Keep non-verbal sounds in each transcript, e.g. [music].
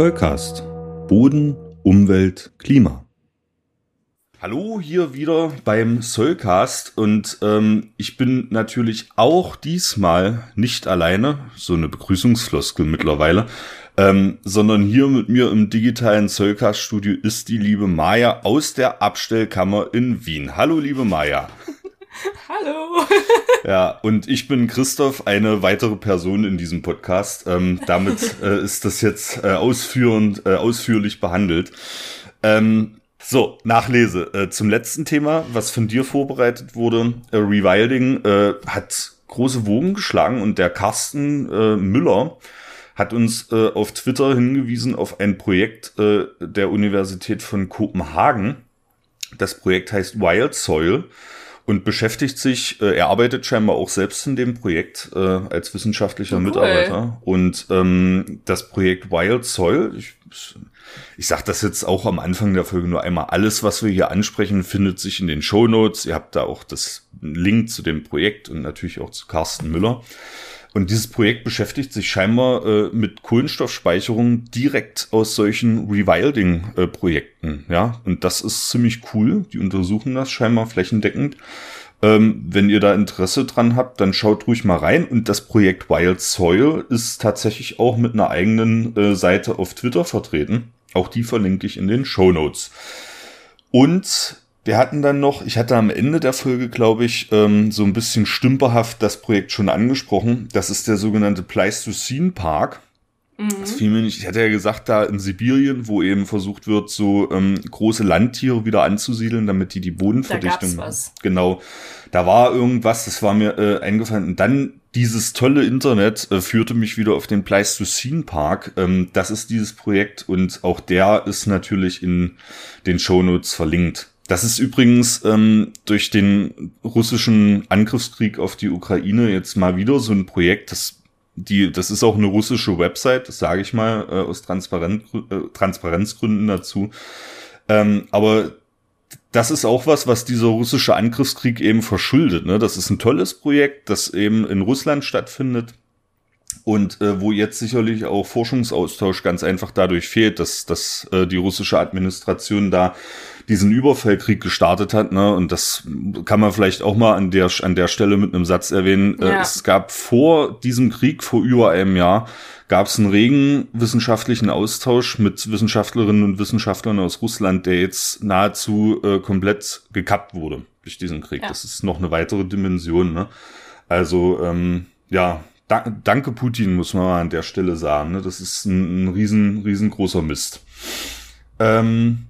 Zollcast. Boden, Umwelt, Klima. Hallo hier wieder beim Soulcast und ähm, ich bin natürlich auch diesmal nicht alleine, so eine Begrüßungsfloskel mittlerweile, ähm, sondern hier mit mir im digitalen Soulcast-Studio ist die liebe Maja aus der Abstellkammer in Wien. Hallo liebe Maja. [laughs] Hallo. Ja, und ich bin Christoph, eine weitere Person in diesem Podcast. Ähm, damit [laughs] äh, ist das jetzt äh, ausführend, äh, ausführlich behandelt. Ähm, so, Nachlese. Äh, zum letzten Thema, was von dir vorbereitet wurde. Äh, Rewilding äh, hat große Wogen geschlagen und der Carsten äh, Müller hat uns äh, auf Twitter hingewiesen auf ein Projekt äh, der Universität von Kopenhagen. Das Projekt heißt Wild Soil und beschäftigt sich, äh, er arbeitet scheinbar auch selbst in dem Projekt äh, als wissenschaftlicher cool. Mitarbeiter. Und ähm, das Projekt Wild Soil, ich, ich sage das jetzt auch am Anfang der Folge nur einmal, alles, was wir hier ansprechen, findet sich in den Show Notes. Ihr habt da auch das Link zu dem Projekt und natürlich auch zu Carsten Müller. Und dieses Projekt beschäftigt sich scheinbar äh, mit Kohlenstoffspeicherung direkt aus solchen Rewilding-Projekten. Äh, ja, und das ist ziemlich cool. Die untersuchen das scheinbar flächendeckend. Ähm, wenn ihr da Interesse dran habt, dann schaut ruhig mal rein. Und das Projekt Wild Soil ist tatsächlich auch mit einer eigenen äh, Seite auf Twitter vertreten. Auch die verlinke ich in den Show Notes. Und wir hatten dann noch, ich hatte am Ende der Folge, glaube ich, ähm, so ein bisschen stümperhaft das Projekt schon angesprochen. Das ist der sogenannte Pleistocene Park. Mhm. Das fiel mir nicht. Ich hatte ja gesagt, da in Sibirien, wo eben versucht wird, so ähm, große Landtiere wieder anzusiedeln, damit die die Bodenverdichtung. Da was. Genau. Da war irgendwas, das war mir äh, eingefallen. Und dann dieses tolle Internet äh, führte mich wieder auf den Pleistocene Park. Ähm, das ist dieses Projekt und auch der ist natürlich in den Shownotes verlinkt. Das ist übrigens ähm, durch den russischen Angriffskrieg auf die Ukraine jetzt mal wieder so ein Projekt, das die, das ist auch eine russische Website, das sage ich mal äh, aus Transparenz, äh, Transparenzgründen dazu. Ähm, aber das ist auch was, was dieser russische Angriffskrieg eben verschuldet. Ne? Das ist ein tolles Projekt, das eben in Russland stattfindet und äh, wo jetzt sicherlich auch Forschungsaustausch ganz einfach dadurch fehlt, dass, dass äh, die russische Administration da diesen Überfallkrieg gestartet hat. Ne? Und das kann man vielleicht auch mal an der, an der Stelle mit einem Satz erwähnen. Äh, ja. Es gab vor diesem Krieg, vor über einem Jahr, gab es einen regen wissenschaftlichen Austausch mit Wissenschaftlerinnen und Wissenschaftlern aus Russland, der jetzt nahezu äh, komplett gekappt wurde durch diesen Krieg. Ja. Das ist noch eine weitere Dimension. Ne? Also ähm, ja, da, danke Putin, muss man an der Stelle sagen. Ne? Das ist ein, ein riesen, riesengroßer Mist. Ähm,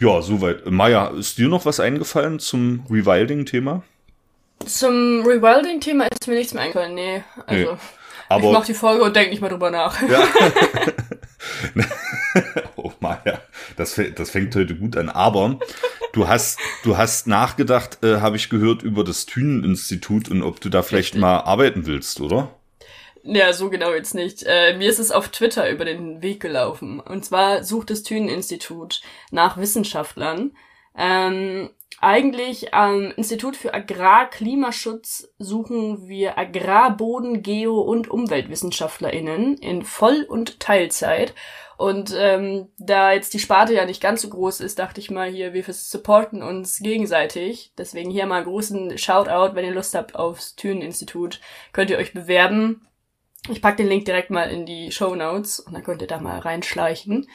ja, soweit. Maja, ist dir noch was eingefallen zum Rewilding-Thema? Zum Rewilding-Thema ist mir nichts mehr eingefallen, nee. Also, nee. Aber, ich mach die Folge und denk nicht mal drüber nach. Ja. [laughs] [laughs] oh Maja, das, das fängt heute gut an. Aber du hast, du hast nachgedacht, äh, habe ich gehört, über das Thünen-Institut und ob du da vielleicht Richtig. mal arbeiten willst, oder? Ja, so genau jetzt nicht. Äh, mir ist es auf Twitter über den Weg gelaufen. Und zwar sucht das Thünen-Institut nach Wissenschaftlern. Ähm, eigentlich am Institut für Agrarklimaschutz suchen wir Agrarboden, Geo- und UmweltwissenschaftlerInnen in Voll- und Teilzeit. Und ähm, da jetzt die Sparte ja nicht ganz so groß ist, dachte ich mal hier, wir supporten uns gegenseitig. Deswegen hier mal einen großen Shoutout, wenn ihr Lust habt aufs Thünen-Institut, könnt ihr euch bewerben. Ich pack den Link direkt mal in die Show Notes und dann könnt ihr da mal reinschleichen.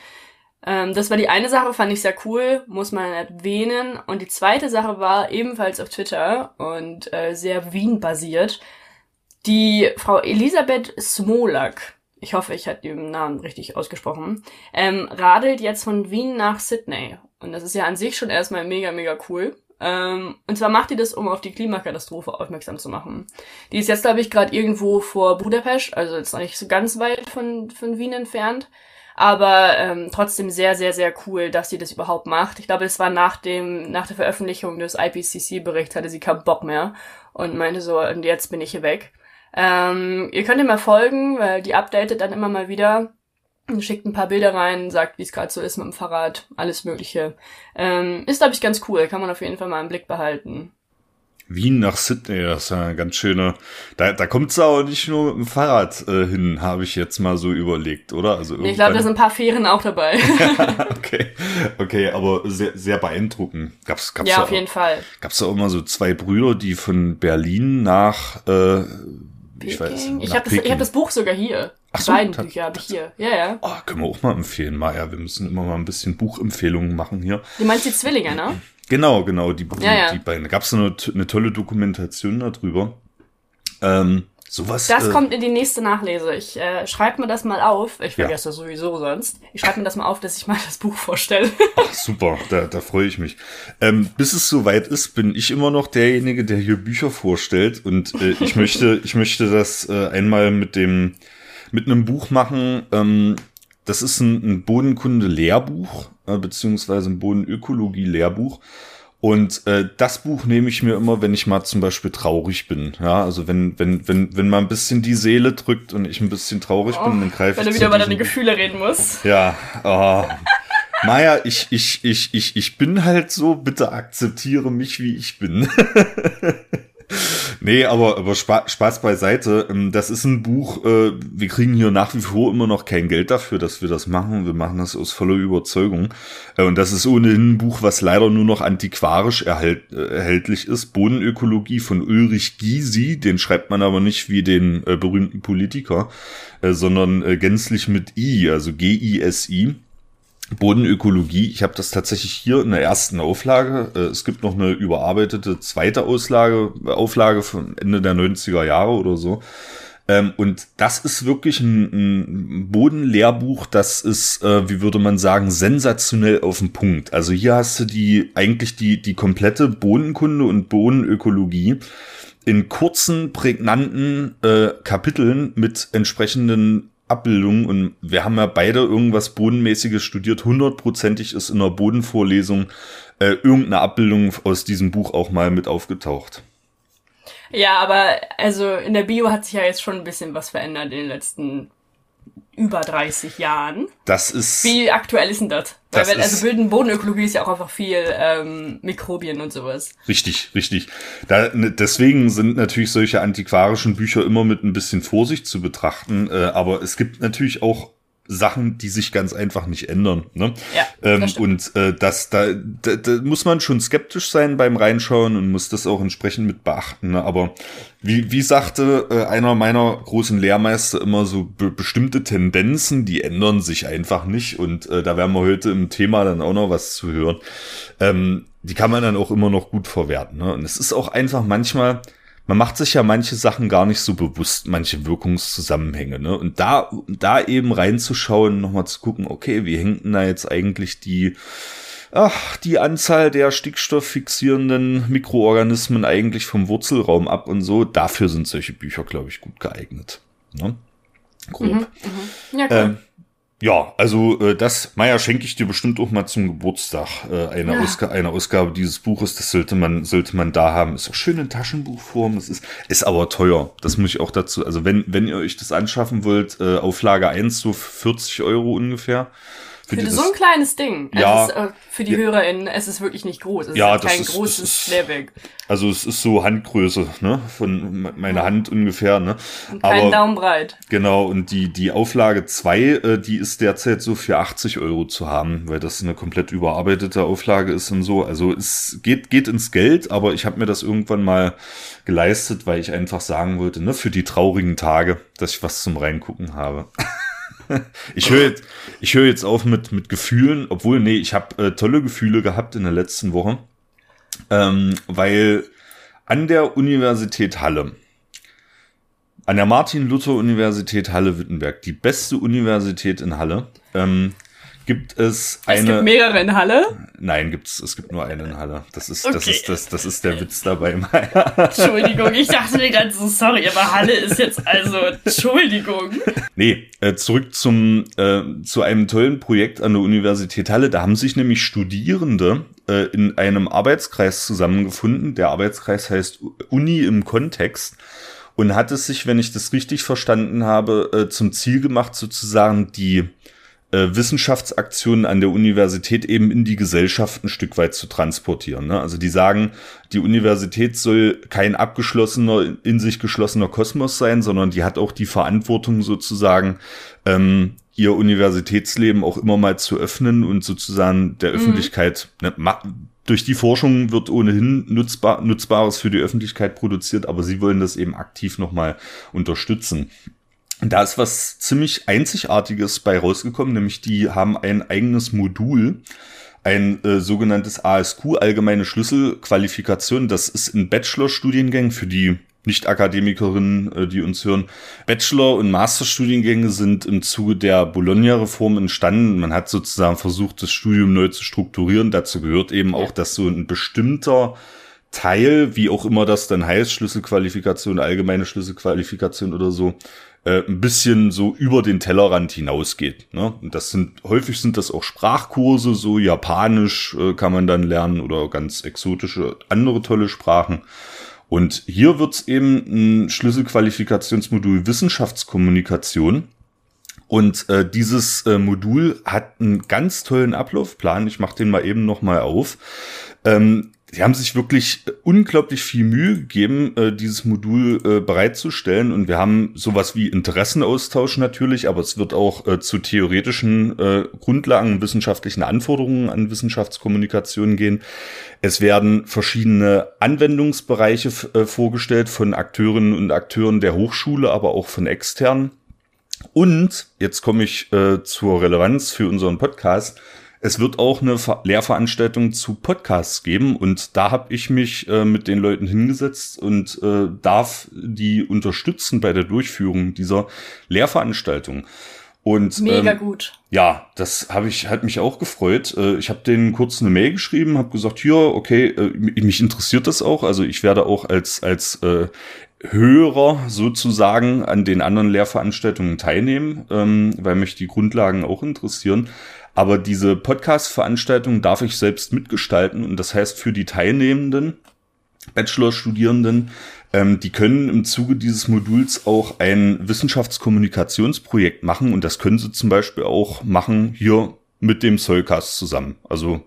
Ähm, das war die eine Sache, fand ich sehr cool, muss man erwähnen. Und die zweite Sache war ebenfalls auf Twitter und äh, sehr Wien-basiert. Die Frau Elisabeth Smolak, ich hoffe, ich habe den Namen richtig ausgesprochen, ähm, radelt jetzt von Wien nach Sydney. Und das ist ja an sich schon erstmal mega, mega cool. Ähm, und zwar macht die das, um auf die Klimakatastrophe aufmerksam zu machen. Die ist jetzt, glaube ich, gerade irgendwo vor Budapest, also jetzt noch nicht so ganz weit von, von Wien entfernt. Aber ähm, trotzdem sehr, sehr, sehr cool, dass sie das überhaupt macht. Ich glaube, es war nach dem, nach der Veröffentlichung des IPCC-Berichts hatte sie keinen Bock mehr und meinte so, und jetzt bin ich hier weg. Ähm, ihr könnt ihr mal folgen, weil die updatet dann immer mal wieder. Schickt ein paar Bilder rein, sagt, wie es gerade so ist mit dem Fahrrad, alles Mögliche. Ähm, ist, glaube ich, ganz cool, kann man auf jeden Fall mal im Blick behalten. Wien nach Sydney, das ist ja eine ganz schöne. Da, da kommt es auch nicht nur mit dem Fahrrad äh, hin, habe ich jetzt mal so überlegt, oder? Also ich glaube, da sind ein paar Fähren auch dabei. [laughs] okay, [laughs] okay, aber sehr, sehr beeindruckend. Gab's, gab's ja, auf jeden Fall. Gab's da auch mal so zwei Brüder, die von Berlin nach äh, ich weiß. Ich habe das, ich hab das Buch sogar hier. Ach so, beiden Bücher habe ich hier. Ja, ja. Oh, können wir auch mal empfehlen, Maja. Wir müssen immer mal ein bisschen Buchempfehlungen machen hier. Du meinst die Zwillinge, ne? Genau, genau, die, ja, ja. die beiden. Da gab es eine, eine tolle Dokumentation darüber. Ähm, sowas. Das äh, kommt in die nächste Nachlese. Ich äh, schreibe mir das mal auf. Ich vergesse ja. das sowieso sonst. Ich schreibe mir das mal auf, dass ich mal das Buch vorstelle. Ach, super, da, da freue ich mich. Ähm, bis es soweit ist, bin ich immer noch derjenige, der hier Bücher vorstellt. Und äh, ich [laughs] möchte, ich möchte das äh, einmal mit dem mit einem Buch machen. Ähm, das ist ein, ein Bodenkunde-Lehrbuch, äh, beziehungsweise ein Bodenökologie-Lehrbuch. Und äh, das Buch nehme ich mir immer, wenn ich mal zum Beispiel traurig bin. Ja, also wenn, wenn, wenn, wenn mal ein bisschen die Seele drückt und ich ein bisschen traurig oh, bin, dann greife ich. Wenn du wieder über deine Gefühle reden musst. Ja, oh. Maja, ich, ich, ich, ich, ich bin halt so, bitte akzeptiere mich, wie ich bin. [laughs] Nee, aber, aber Spaß, Spaß beiseite. Ähm, das ist ein Buch, äh, wir kriegen hier nach wie vor immer noch kein Geld dafür, dass wir das machen. Wir machen das aus voller Überzeugung. Äh, und das ist ohnehin ein Buch, was leider nur noch antiquarisch erhält, äh, erhältlich ist. Bodenökologie von Ulrich Gysi. Den schreibt man aber nicht wie den berühmten Politiker, sondern gänzlich mit I, also G-I-S-I. Bodenökologie. Ich habe das tatsächlich hier in der ersten Auflage. Äh, es gibt noch eine überarbeitete zweite Auslage, Auflage von Ende der 90er Jahre oder so. Ähm, und das ist wirklich ein, Bodenlehrbuch, das ist, äh, wie würde man sagen, sensationell auf den Punkt. Also hier hast du die eigentlich die, die komplette Bodenkunde und Bodenökologie in kurzen, prägnanten äh, Kapiteln mit entsprechenden Abbildung und wir haben ja beide irgendwas Bodenmäßiges studiert. Hundertprozentig ist in der Bodenvorlesung äh, irgendeine Abbildung aus diesem Buch auch mal mit aufgetaucht. Ja, aber also in der Bio hat sich ja jetzt schon ein bisschen was verändert in den letzten über 30 Jahren. Das ist. Wie aktuell ist denn das? das Weil, also Böden, Bodenökologie ist ja auch einfach viel ähm, Mikrobien und sowas. Richtig, richtig. Da, ne, deswegen sind natürlich solche antiquarischen Bücher immer mit ein bisschen Vorsicht zu betrachten. Äh, aber es gibt natürlich auch Sachen, die sich ganz einfach nicht ändern. Ne? Ja, ähm, und äh, das, da, da, da muss man schon skeptisch sein beim Reinschauen und muss das auch entsprechend mit beachten. Ne? Aber wie, wie sagte äh, einer meiner großen Lehrmeister immer so be bestimmte Tendenzen, die ändern sich einfach nicht. Und äh, da werden wir heute im Thema dann auch noch was zu hören. Ähm, die kann man dann auch immer noch gut verwerten. Ne? Und es ist auch einfach manchmal man macht sich ja manche Sachen gar nicht so bewusst, manche Wirkungszusammenhänge, ne? Und da, da eben reinzuschauen, nochmal zu gucken, okay, wie hängt denn da jetzt eigentlich die, ach, die Anzahl der stickstofffixierenden Mikroorganismen eigentlich vom Wurzelraum ab und so, dafür sind solche Bücher, glaube ich, gut geeignet. Ne? Grob. Mhm, mh. Ja, cool. Ähm, ja, also äh, das, Meier, schenke ich dir bestimmt auch mal zum Geburtstag äh, eine, ja. Ausga eine Ausgabe dieses Buches. Das sollte man, sollte man da haben. Ist auch schön in Taschenbuchform. Es ist, ist aber teuer. Das muss ich auch dazu. Also wenn, wenn ihr euch das anschaffen wollt, äh, Auflage 1 so 40 Euro ungefähr. Für, für so ein kleines Ding. Ja. Ist, äh, für die ja, HörerInnen, es ist wirklich nicht groß. Es ja, ist kein ist, großes Lehrwerk. Also es ist so Handgröße, ne? Von meiner Hand ungefähr, ne? Und kein Daumen breit. Genau, und die, die Auflage 2, äh, die ist derzeit so für 80 Euro zu haben, weil das eine komplett überarbeitete Auflage ist und so. Also es geht, geht ins Geld, aber ich habe mir das irgendwann mal geleistet, weil ich einfach sagen wollte, ne, für die traurigen Tage, dass ich was zum Reingucken habe. [laughs] [laughs] ich höre jetzt, ich jetzt auf mit, mit Gefühlen, obwohl, nee, ich habe äh, tolle Gefühle gehabt in der letzten Woche, ähm, weil an der Universität Halle, an der Martin-Luther-Universität Halle-Wittenberg, die beste Universität in Halle, ähm, gibt es eine. Es gibt mehrere in Halle? Nein, gibt's, es gibt nur eine in Halle. Das ist, okay. das ist, das, das ist der Witz dabei. [laughs] Entschuldigung, ich dachte mir ganz so, sorry, aber Halle ist jetzt also, Entschuldigung. Nee, äh, zurück zum, äh, zu einem tollen Projekt an der Universität Halle. Da haben sich nämlich Studierende äh, in einem Arbeitskreis zusammengefunden. Der Arbeitskreis heißt Uni im Kontext und hat es sich, wenn ich das richtig verstanden habe, äh, zum Ziel gemacht, sozusagen die Wissenschaftsaktionen an der Universität eben in die Gesellschaft ein Stück weit zu transportieren. Ne? Also die sagen, die Universität soll kein abgeschlossener, in sich geschlossener Kosmos sein, sondern die hat auch die Verantwortung sozusagen, ähm, ihr Universitätsleben auch immer mal zu öffnen und sozusagen der mhm. Öffentlichkeit, ne, durch die Forschung wird ohnehin nutzbar, Nutzbares für die Öffentlichkeit produziert, aber sie wollen das eben aktiv nochmal unterstützen. Da ist was ziemlich Einzigartiges bei rausgekommen, nämlich die haben ein eigenes Modul, ein äh, sogenanntes ASQ, allgemeine Schlüsselqualifikation. Das ist in Bachelor-Studiengängen für die nicht-Akademikerinnen, äh, die uns hören. Bachelor- und Masterstudiengänge sind im Zuge der Bologna-Reform entstanden. Man hat sozusagen versucht, das Studium neu zu strukturieren. Dazu gehört eben auch, dass so ein bestimmter Teil, wie auch immer das dann heißt, Schlüsselqualifikation, allgemeine Schlüsselqualifikation oder so, äh, ein bisschen so über den Tellerrand hinausgeht. Ne? Und das sind häufig sind das auch Sprachkurse, so Japanisch äh, kann man dann lernen oder ganz exotische andere tolle Sprachen. Und hier wird's eben ein Schlüsselqualifikationsmodul Wissenschaftskommunikation. Und äh, dieses äh, Modul hat einen ganz tollen Ablaufplan. Ich mache den mal eben noch mal auf. Ähm, Sie haben sich wirklich unglaublich viel Mühe gegeben, äh, dieses Modul äh, bereitzustellen. Und wir haben sowas wie Interessenaustausch natürlich, aber es wird auch äh, zu theoretischen äh, Grundlagen, wissenschaftlichen Anforderungen an Wissenschaftskommunikation gehen. Es werden verschiedene Anwendungsbereiche äh, vorgestellt von Akteurinnen und Akteuren der Hochschule, aber auch von externen. Und jetzt komme ich äh, zur Relevanz für unseren Podcast es wird auch eine Lehrveranstaltung zu Podcasts geben und da habe ich mich äh, mit den Leuten hingesetzt und äh, darf die unterstützen bei der Durchführung dieser Lehrveranstaltung. Und mega ähm, gut. Ja, das habe ich hat mich auch gefreut. Äh, ich habe denen kurz eine Mail geschrieben, habe gesagt, hier, okay, äh, mich interessiert das auch. Also ich werde auch als als äh, Hörer sozusagen an den anderen Lehrveranstaltungen teilnehmen, ähm, weil mich die Grundlagen auch interessieren. Aber diese Podcast-Veranstaltung darf ich selbst mitgestalten und das heißt für die Teilnehmenden, Bachelor-Studierenden, ähm, die können im Zuge dieses Moduls auch ein Wissenschaftskommunikationsprojekt machen und das können sie zum Beispiel auch machen hier mit dem Soulcast zusammen. Also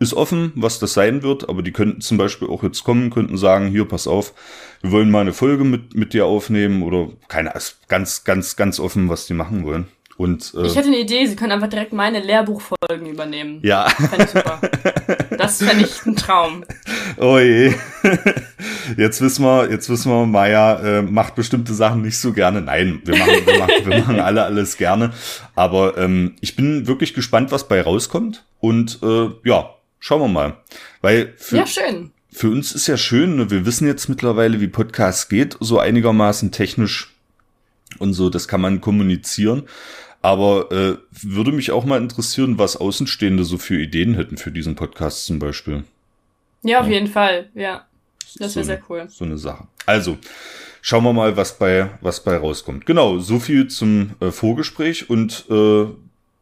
ist offen, was das sein wird, aber die könnten zum Beispiel auch jetzt kommen, könnten sagen, hier, pass auf, wir wollen mal eine Folge mit, mit dir aufnehmen oder keine, ganz, ganz, ganz offen, was die machen wollen. Und, äh, ich hätte eine Idee, sie können einfach direkt meine Lehrbuchfolgen übernehmen. Ja. Fände ich super. Das fände ich ein Traum. [laughs] Oh je. Jetzt wissen wir, jetzt wissen wir, Maya äh, macht bestimmte Sachen nicht so gerne. Nein, wir machen, wir machen, wir machen [laughs] alle alles gerne. Aber ähm, ich bin wirklich gespannt, was bei rauskommt. Und äh, ja, schauen wir mal. Weil für, ja, schön. Für uns ist ja schön, ne? wir wissen jetzt mittlerweile, wie Podcast geht, so einigermaßen technisch und so, das kann man kommunizieren. Aber äh, würde mich auch mal interessieren, was Außenstehende so für Ideen hätten für diesen Podcast zum Beispiel. Ja, auf ja. jeden Fall, ja. Das wäre so sehr cool. So eine Sache. Also, schauen wir mal, was bei, was bei rauskommt. Genau, so viel zum äh, Vorgespräch und äh,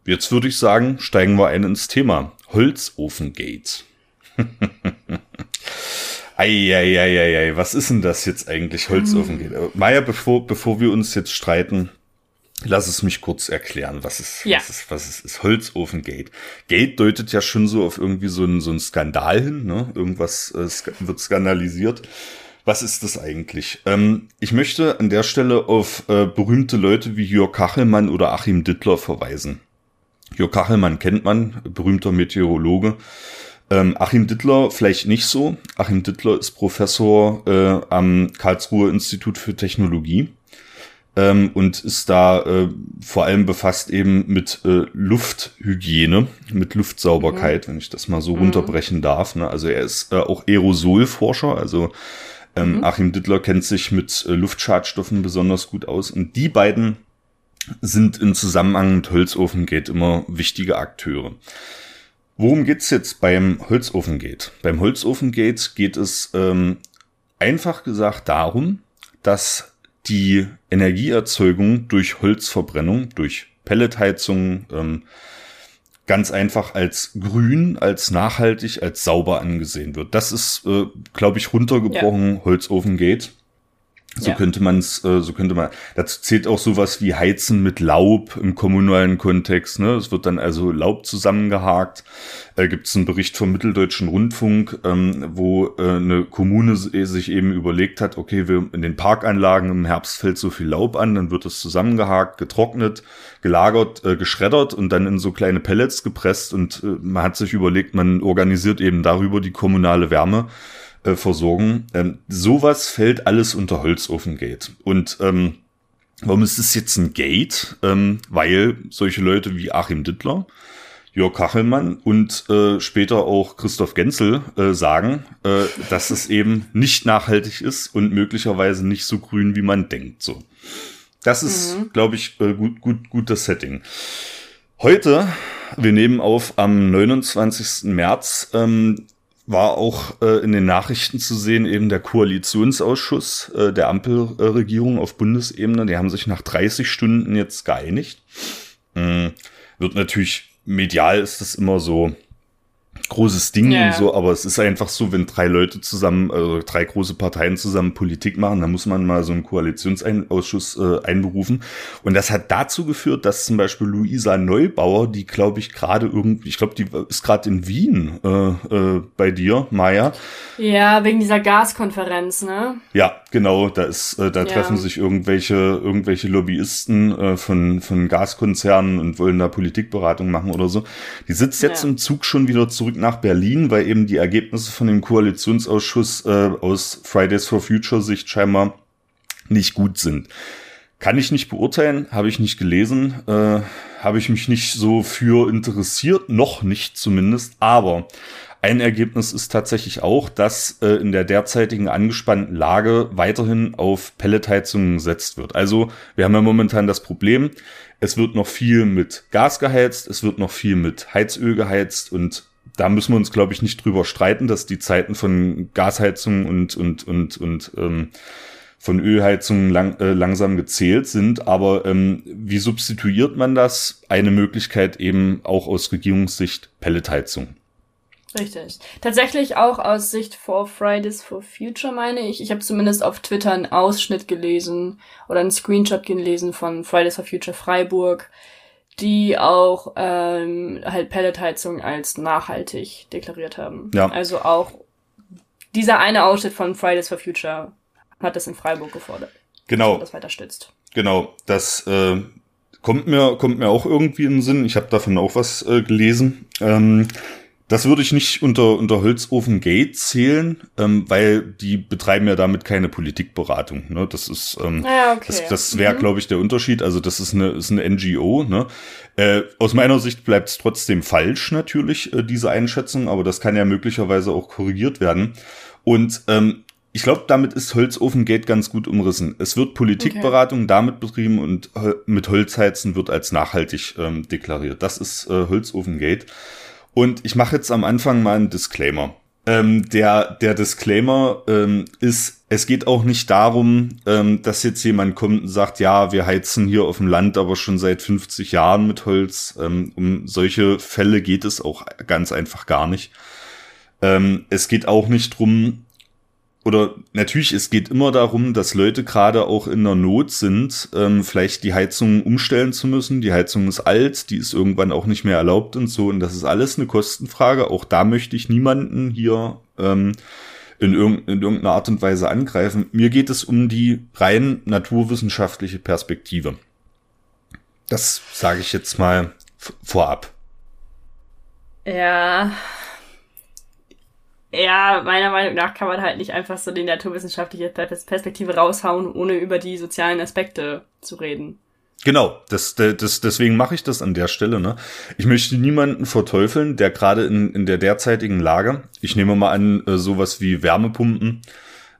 jetzt würde ich sagen, steigen wir ein ins Thema. Holzofengate. [laughs] Eieieiei, was ist denn das jetzt eigentlich, Holzofengate? Hm. Maja, bevor, bevor wir uns jetzt streiten, Lass es mich kurz erklären, was ist, ja. was ist, was ist, ist Holzofengate. Gate deutet ja schon so auf irgendwie so ein, so ein Skandal hin, ne? Irgendwas äh, wird skandalisiert. Was ist das eigentlich? Ähm, ich möchte an der Stelle auf äh, berühmte Leute wie Jörg Kachelmann oder Achim Dittler verweisen. Jörg Kachelmann kennt man, berühmter Meteorologe. Ähm, Achim Dittler vielleicht nicht so. Achim Dittler ist Professor äh, am Karlsruher Institut für Technologie ähm, und ist da äh, vor allem befasst eben mit äh, Lufthygiene, mit Luftsauberkeit, mhm. wenn ich das mal so mhm. runterbrechen darf. Ne? Also er ist äh, auch Aerosolforscher, also ähm, mhm. Achim Dittler kennt sich mit äh, Luftschadstoffen besonders gut aus und die beiden sind im Zusammenhang mit Holzofengate immer wichtige Akteure. Worum geht's jetzt beim Holzofengate? Beim Holzofengate geht es ähm, einfach gesagt darum, dass die Energieerzeugung durch Holzverbrennung, durch Pelletheizung, ähm, ganz einfach als grün, als nachhaltig, als sauber angesehen wird. Das ist, äh, glaube ich, runtergebrochen ja. Holzofengate. So ja. könnte man es, äh, so könnte man. Dazu zählt auch sowas wie Heizen mit Laub im kommunalen Kontext. Ne? Es wird dann also Laub zusammengehakt. Äh, Gibt es einen Bericht vom Mitteldeutschen Rundfunk, ähm, wo äh, eine Kommune sich eben überlegt hat, okay, wir in den Parkanlagen im Herbst fällt so viel Laub an, dann wird es zusammengehakt, getrocknet, gelagert, äh, geschreddert und dann in so kleine Pellets gepresst und äh, man hat sich überlegt, man organisiert eben darüber die kommunale Wärme äh, versorgen. Ähm, sowas fällt alles unter Holzofengate. Und ähm, warum ist es jetzt ein Gate? Ähm, weil solche Leute wie Achim Dittler, Jörg Kachelmann und äh, später auch Christoph Genzel äh, sagen, äh, dass es eben nicht nachhaltig ist und möglicherweise nicht so grün, wie man denkt. So, das ist, mhm. glaube ich, äh, gut, gut, gut das Setting. Heute, wir nehmen auf am 29. März, ähm, war auch äh, in den Nachrichten zu sehen, eben der Koalitionsausschuss äh, der Ampelregierung auf Bundesebene. Die haben sich nach 30 Stunden jetzt geeinigt. Ähm, wird natürlich medial ist das immer so großes Ding yeah. und so, aber es ist einfach so, wenn drei Leute zusammen, also drei große Parteien zusammen Politik machen, dann muss man mal so einen Koalitionsausschuss äh, einberufen. Und das hat dazu geführt, dass zum Beispiel Luisa Neubauer, die glaube ich gerade irgendwie, ich glaube, die ist gerade in Wien äh, äh, bei dir, Maya. Ja, wegen dieser Gaskonferenz, ne? Ja, genau, da ist, äh, da ja. treffen sich irgendwelche, irgendwelche Lobbyisten äh, von, von Gaskonzernen und wollen da Politikberatung machen oder so. Die sitzt jetzt ja. im Zug schon wieder zurück nach Berlin, weil eben die Ergebnisse von dem Koalitionsausschuss äh, aus Fridays for Future Sicht scheinbar nicht gut sind. Kann ich nicht beurteilen, habe ich nicht gelesen, äh, habe ich mich nicht so für interessiert, noch nicht zumindest, aber ein Ergebnis ist tatsächlich auch, dass äh, in der derzeitigen angespannten Lage weiterhin auf Pelletheizungen gesetzt wird. Also wir haben ja momentan das Problem, es wird noch viel mit Gas geheizt, es wird noch viel mit Heizöl geheizt und da müssen wir uns, glaube ich, nicht drüber streiten, dass die Zeiten von Gasheizung und, und, und, und ähm, von Ölheizungen lang, äh, langsam gezählt sind. Aber ähm, wie substituiert man das? Eine Möglichkeit eben auch aus Regierungssicht Pelletheizung. Richtig. Tatsächlich auch aus Sicht for Fridays for Future meine ich. Ich habe zumindest auf Twitter einen Ausschnitt gelesen oder einen Screenshot gelesen von Fridays for Future Freiburg, die auch ähm, halt Pelletheizung als nachhaltig deklariert haben. Ja. Also auch dieser eine Ausschnitt von Fridays for Future hat das in Freiburg gefordert. Genau. Dass das weiter stützt. Genau. Das äh, kommt mir kommt mir auch irgendwie in den Sinn. Ich habe davon auch was äh, gelesen. Ähm, das würde ich nicht unter, unter Holzofen Gate zählen, ähm, weil die betreiben ja damit keine Politikberatung. Ne? Das ist, ähm, ja, okay. das, das wäre, mhm. glaube ich, der Unterschied. Also das ist eine, ist eine NGO. Ne? Äh, aus meiner Sicht bleibt es trotzdem falsch, natürlich, äh, diese Einschätzung, aber das kann ja möglicherweise auch korrigiert werden. Und ähm, ich glaube, damit ist Holzofen Gate ganz gut umrissen. Es wird Politikberatung okay. damit betrieben und mit Holzheizen wird als nachhaltig ähm, deklariert. Das ist äh, Holzofen Gate. Und ich mache jetzt am Anfang mal einen Disclaimer. Ähm, der, der Disclaimer ähm, ist, es geht auch nicht darum, ähm, dass jetzt jemand kommt und sagt, ja, wir heizen hier auf dem Land aber schon seit 50 Jahren mit Holz. Ähm, um solche Fälle geht es auch ganz einfach gar nicht. Ähm, es geht auch nicht drum, oder natürlich, es geht immer darum, dass Leute gerade auch in der Not sind, ähm, vielleicht die Heizung umstellen zu müssen. Die Heizung ist alt, die ist irgendwann auch nicht mehr erlaubt und so. Und das ist alles eine Kostenfrage. Auch da möchte ich niemanden hier ähm, in, irg in irgendeiner Art und Weise angreifen. Mir geht es um die rein naturwissenschaftliche Perspektive. Das sage ich jetzt mal vorab. Ja, ja, meiner Meinung nach kann man halt nicht einfach so die naturwissenschaftliche Perspektive raushauen, ohne über die sozialen Aspekte zu reden. Genau, das, das, deswegen mache ich das an der Stelle. Ne? Ich möchte niemanden verteufeln, der gerade in, in der derzeitigen Lage, ich nehme mal an, äh, sowas wie Wärmepumpen,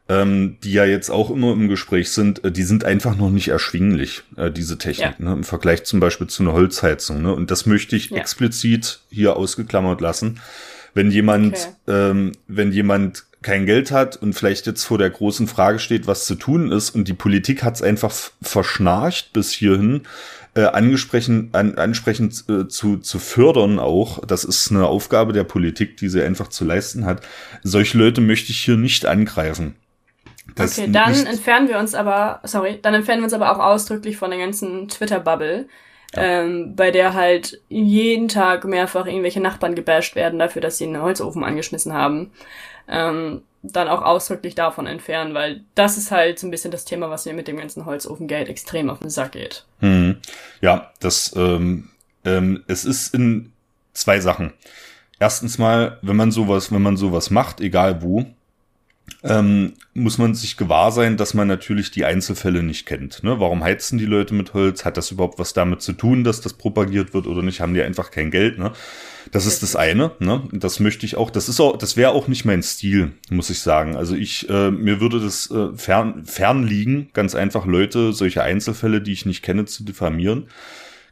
ähm, die ja jetzt auch immer im Gespräch sind, äh, die sind einfach noch nicht erschwinglich, äh, diese Technik, ja. ne? im Vergleich zum Beispiel zu einer Holzheizung. Ne? Und das möchte ich ja. explizit hier ausgeklammert lassen. Wenn jemand, okay. ähm, wenn jemand kein Geld hat und vielleicht jetzt vor der großen Frage steht, was zu tun ist und die Politik hat es einfach verschnarcht bis hierhin, äh, ansprechend, an, ansprechend äh, zu, zu fördern auch. Das ist eine Aufgabe der Politik, die sie einfach zu leisten hat. Solche Leute möchte ich hier nicht angreifen. Das okay, dann entfernen wir uns aber, sorry, dann entfernen wir uns aber auch ausdrücklich von der ganzen Twitter-Bubble, ja. ähm, bei der halt jeden Tag mehrfach irgendwelche Nachbarn gebasht werden dafür, dass sie einen Holzofen angeschmissen haben. Ähm, dann auch ausdrücklich davon entfernen, weil das ist halt so ein bisschen das Thema, was mir mit dem ganzen Holzofengeld extrem auf den Sack geht. Hm. Ja, das ähm, ähm, es ist in zwei Sachen. Erstens mal, wenn man sowas, wenn man sowas macht, egal wo, ähm, muss man sich gewahr sein, dass man natürlich die Einzelfälle nicht kennt. Ne? Warum heizen die Leute mit Holz? Hat das überhaupt was damit zu tun, dass das propagiert wird oder nicht? Haben die einfach kein Geld? Ne? Das ist das eine. Ne? Das möchte ich auch. Das ist auch, das wäre auch nicht mein Stil, muss ich sagen. Also ich, äh, mir würde das äh, fern, fern liegen, ganz einfach Leute, solche Einzelfälle, die ich nicht kenne, zu diffamieren.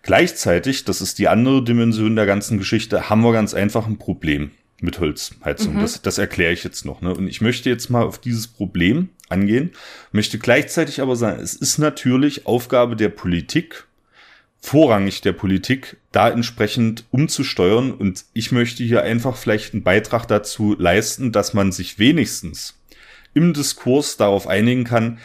Gleichzeitig, das ist die andere Dimension der ganzen Geschichte, haben wir ganz einfach ein Problem mit Holzheizung. Mhm. Das, das erkläre ich jetzt noch. Ne? Und ich möchte jetzt mal auf dieses Problem angehen, möchte gleichzeitig aber sagen, es ist natürlich Aufgabe der Politik, vorrangig der Politik, da entsprechend umzusteuern. Und ich möchte hier einfach vielleicht einen Beitrag dazu leisten, dass man sich wenigstens im Diskurs darauf einigen kann,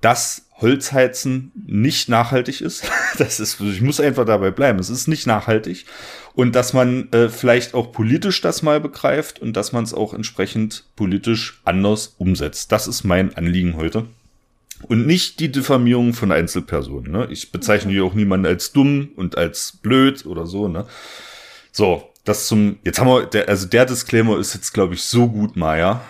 dass Holzheizen nicht nachhaltig ist. [laughs] Das ist, ich muss einfach dabei bleiben. Es ist nicht nachhaltig. Und dass man äh, vielleicht auch politisch das mal begreift und dass man es auch entsprechend politisch anders umsetzt. Das ist mein Anliegen heute. Und nicht die Diffamierung von Einzelpersonen. Ne? Ich bezeichne hier auch niemanden als dumm und als blöd oder so. Ne? So, das zum. Jetzt haben wir, der, also der Disclaimer ist jetzt, glaube ich, so gut, Maya.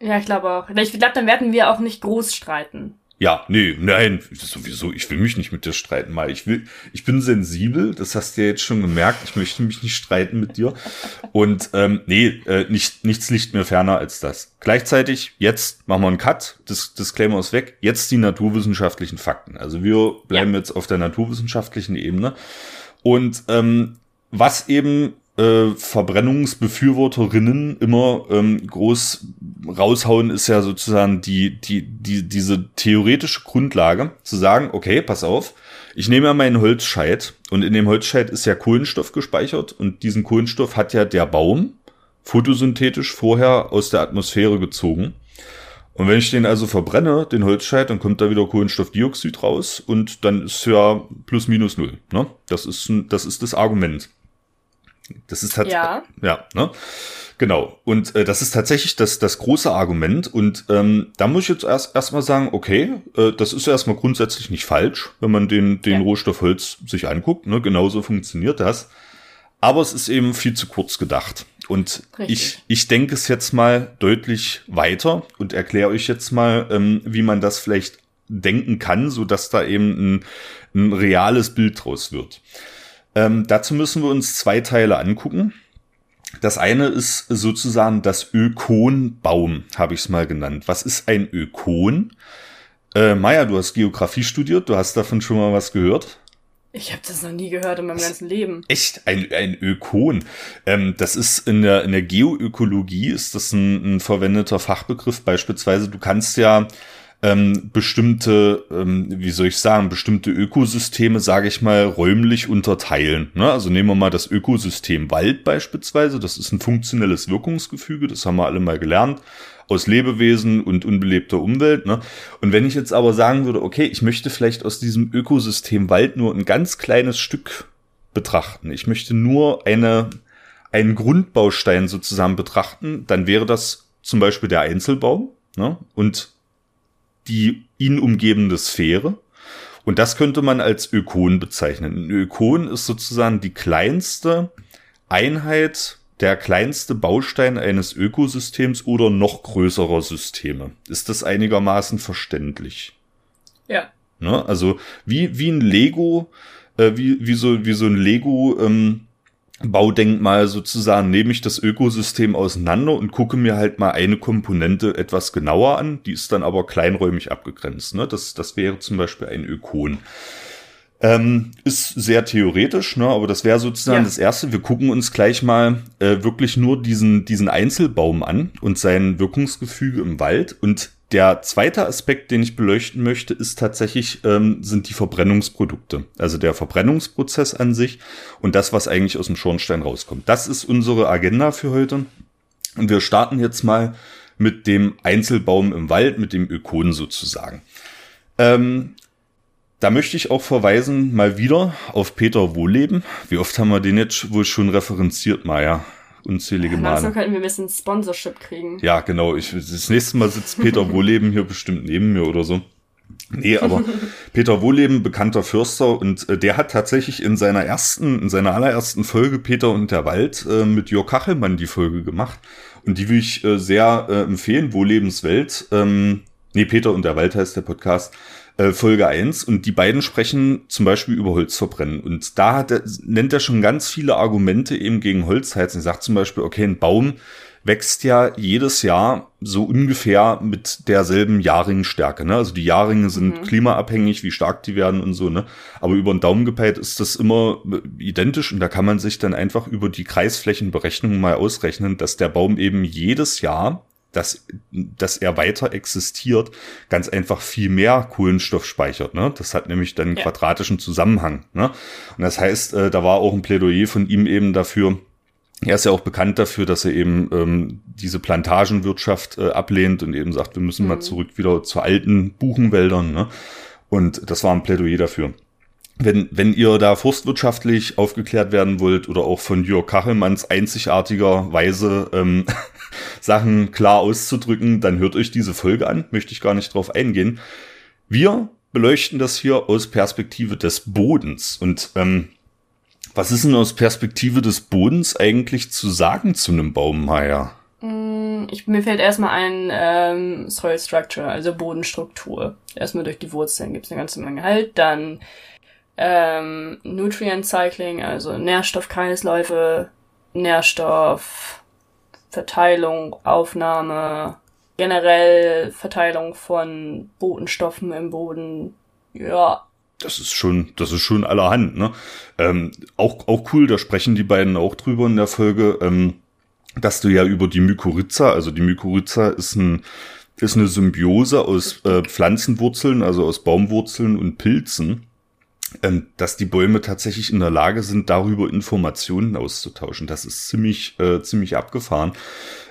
Ja, ich glaube auch. Ich glaube, dann werden wir auch nicht groß streiten. Ja, nee, nein, sowieso, ich will mich nicht mit dir streiten, mal. Ich will, ich bin sensibel, das hast du ja jetzt schon gemerkt, ich möchte mich nicht streiten mit dir. Und ähm, nee, äh, nicht, nichts liegt mir ferner als das. Gleichzeitig, jetzt machen wir einen Cut, das Disclaimer ist weg, jetzt die naturwissenschaftlichen Fakten. Also wir bleiben ja. jetzt auf der naturwissenschaftlichen Ebene. Und ähm, was eben äh, Verbrennungsbefürworterinnen immer ähm, groß raushauen, ist ja sozusagen die, die, die, diese theoretische Grundlage, zu sagen, okay, pass auf, ich nehme ja meinen Holzscheit und in dem Holzscheit ist ja Kohlenstoff gespeichert und diesen Kohlenstoff hat ja der Baum photosynthetisch vorher aus der Atmosphäre gezogen. Und wenn ich den also verbrenne, den Holzscheit, dann kommt da wieder Kohlenstoffdioxid raus und dann ist ja plus minus null. Ne? Das, ist, das ist das Argument. Das ist halt, ja, ja ne? Genau. Und äh, das ist tatsächlich das, das große Argument. Und ähm, da muss ich jetzt erst erstmal sagen, okay, äh, das ist ja erstmal grundsätzlich nicht falsch, wenn man den, den ja. Rohstoff Holz sich anguckt. Ne? Genauso funktioniert das. Aber es ist eben viel zu kurz gedacht. Und ich, ich denke es jetzt mal deutlich weiter und erkläre euch jetzt mal, ähm, wie man das vielleicht denken kann, so dass da eben ein, ein reales Bild draus wird. Ähm, dazu müssen wir uns zwei Teile angucken. Das eine ist sozusagen das Ökonbaum, habe ich es mal genannt. Was ist ein Ökon? Äh, Maja, du hast Geografie studiert, du hast davon schon mal was gehört? Ich habe das noch nie gehört in meinem ganzen Leben. Echt? Ein, ein Ökon. Ähm, das ist in der, in der Geoökologie ist das ein, ein verwendeter Fachbegriff. Beispielsweise, du kannst ja ähm, bestimmte, ähm, wie soll ich sagen, bestimmte Ökosysteme, sage ich mal, räumlich unterteilen. Ne? Also nehmen wir mal das Ökosystem Wald beispielsweise. Das ist ein funktionelles Wirkungsgefüge, das haben wir alle mal gelernt aus Lebewesen und unbelebter Umwelt. Ne? Und wenn ich jetzt aber sagen würde, okay, ich möchte vielleicht aus diesem Ökosystem Wald nur ein ganz kleines Stück betrachten. Ich möchte nur eine, einen Grundbaustein sozusagen betrachten, dann wäre das zum Beispiel der Einzelbaum. Ne? Und die ihn umgebende Sphäre. Und das könnte man als Ökon bezeichnen. Ein Ökon ist sozusagen die kleinste Einheit, der kleinste Baustein eines Ökosystems oder noch größerer Systeme. Ist das einigermaßen verständlich? Ja. Ne? Also wie, wie ein Lego, äh, wie, wie, so, wie so ein Lego ähm, Baudenkmal sozusagen nehme ich das Ökosystem auseinander und gucke mir halt mal eine Komponente etwas genauer an. Die ist dann aber kleinräumig abgegrenzt. Ne? Das, das wäre zum Beispiel ein Ökon. Ähm, ist sehr theoretisch, ne? aber das wäre sozusagen ja. das Erste. Wir gucken uns gleich mal äh, wirklich nur diesen, diesen Einzelbaum an und sein Wirkungsgefüge im Wald. Und der zweite Aspekt, den ich beleuchten möchte, ist tatsächlich, ähm, sind die Verbrennungsprodukte. Also der Verbrennungsprozess an sich und das, was eigentlich aus dem Schornstein rauskommt. Das ist unsere Agenda für heute. Und wir starten jetzt mal mit dem Einzelbaum im Wald, mit dem Ökon sozusagen. Ähm, da möchte ich auch verweisen, mal wieder auf Peter Wohleben. Wie oft haben wir den jetzt wohl schon referenziert, Maja? Unzählige Male. Langsam könnten wir ein bisschen Sponsorship kriegen. Ja, genau. Ich, das nächste Mal sitzt Peter Wohleben hier bestimmt neben mir oder so. Nee, aber [laughs] Peter Wohleben, bekannter Förster, und äh, der hat tatsächlich in seiner ersten, in seiner allerersten Folge Peter und der Wald äh, mit Jörg Kachelmann die Folge gemacht. Und die will ich äh, sehr äh, empfehlen, Wohlebenswelt. Ähm, nee, Peter und der Wald heißt der Podcast. Äh, Folge 1 und die beiden sprechen zum Beispiel über Holzverbrennen und da hat er, nennt er schon ganz viele Argumente eben gegen Holzheizen. Er sagt zum Beispiel, okay, ein Baum wächst ja jedes Jahr so ungefähr mit derselben Jahrringstärke. Ne? Also die Jahrringe sind mhm. klimaabhängig, wie stark die werden und so. Ne? Aber über den Daumen gepeilt ist das immer äh, identisch und da kann man sich dann einfach über die Kreisflächenberechnung mal ausrechnen, dass der Baum eben jedes Jahr dass, dass er weiter existiert, ganz einfach viel mehr Kohlenstoff speichert. Ne? Das hat nämlich dann einen ja. quadratischen Zusammenhang. Ne? Und das heißt, äh, da war auch ein Plädoyer von ihm eben dafür, er ist ja auch bekannt dafür, dass er eben ähm, diese Plantagenwirtschaft äh, ablehnt und eben sagt, wir müssen mhm. mal zurück wieder zu alten Buchenwäldern. Ne? Und das war ein Plädoyer dafür. Wenn, wenn ihr da forstwirtschaftlich aufgeklärt werden wollt oder auch von Jörg Kachelmanns einzigartiger Weise ähm, [laughs] Sachen klar auszudrücken, dann hört euch diese Folge an, möchte ich gar nicht drauf eingehen. Wir beleuchten das hier aus Perspektive des Bodens. Und ähm, was ist denn aus Perspektive des Bodens eigentlich zu sagen zu einem Baummeier? Mm, ich, mir fällt erstmal ein ähm, Soil Structure, also Bodenstruktur. Erstmal durch die Wurzeln gibt es eine ganze Menge Halt. Dann ähm, Nutrient Cycling, also Nährstoffkreisläufe, Nährstoff, Verteilung, Aufnahme, generell Verteilung von Botenstoffen im Boden. Ja. Das ist schon, das ist schon allerhand, ne? Ähm, auch, auch cool, da sprechen die beiden auch drüber in der Folge, ähm, dass du ja über die Mykorrhiza, also die Mykorrhiza ist ein, ist eine Symbiose aus äh, Pflanzenwurzeln, also aus Baumwurzeln und Pilzen ähm, dass die Bäume tatsächlich in der Lage sind, darüber Informationen auszutauschen. Das ist ziemlich, äh, ziemlich abgefahren.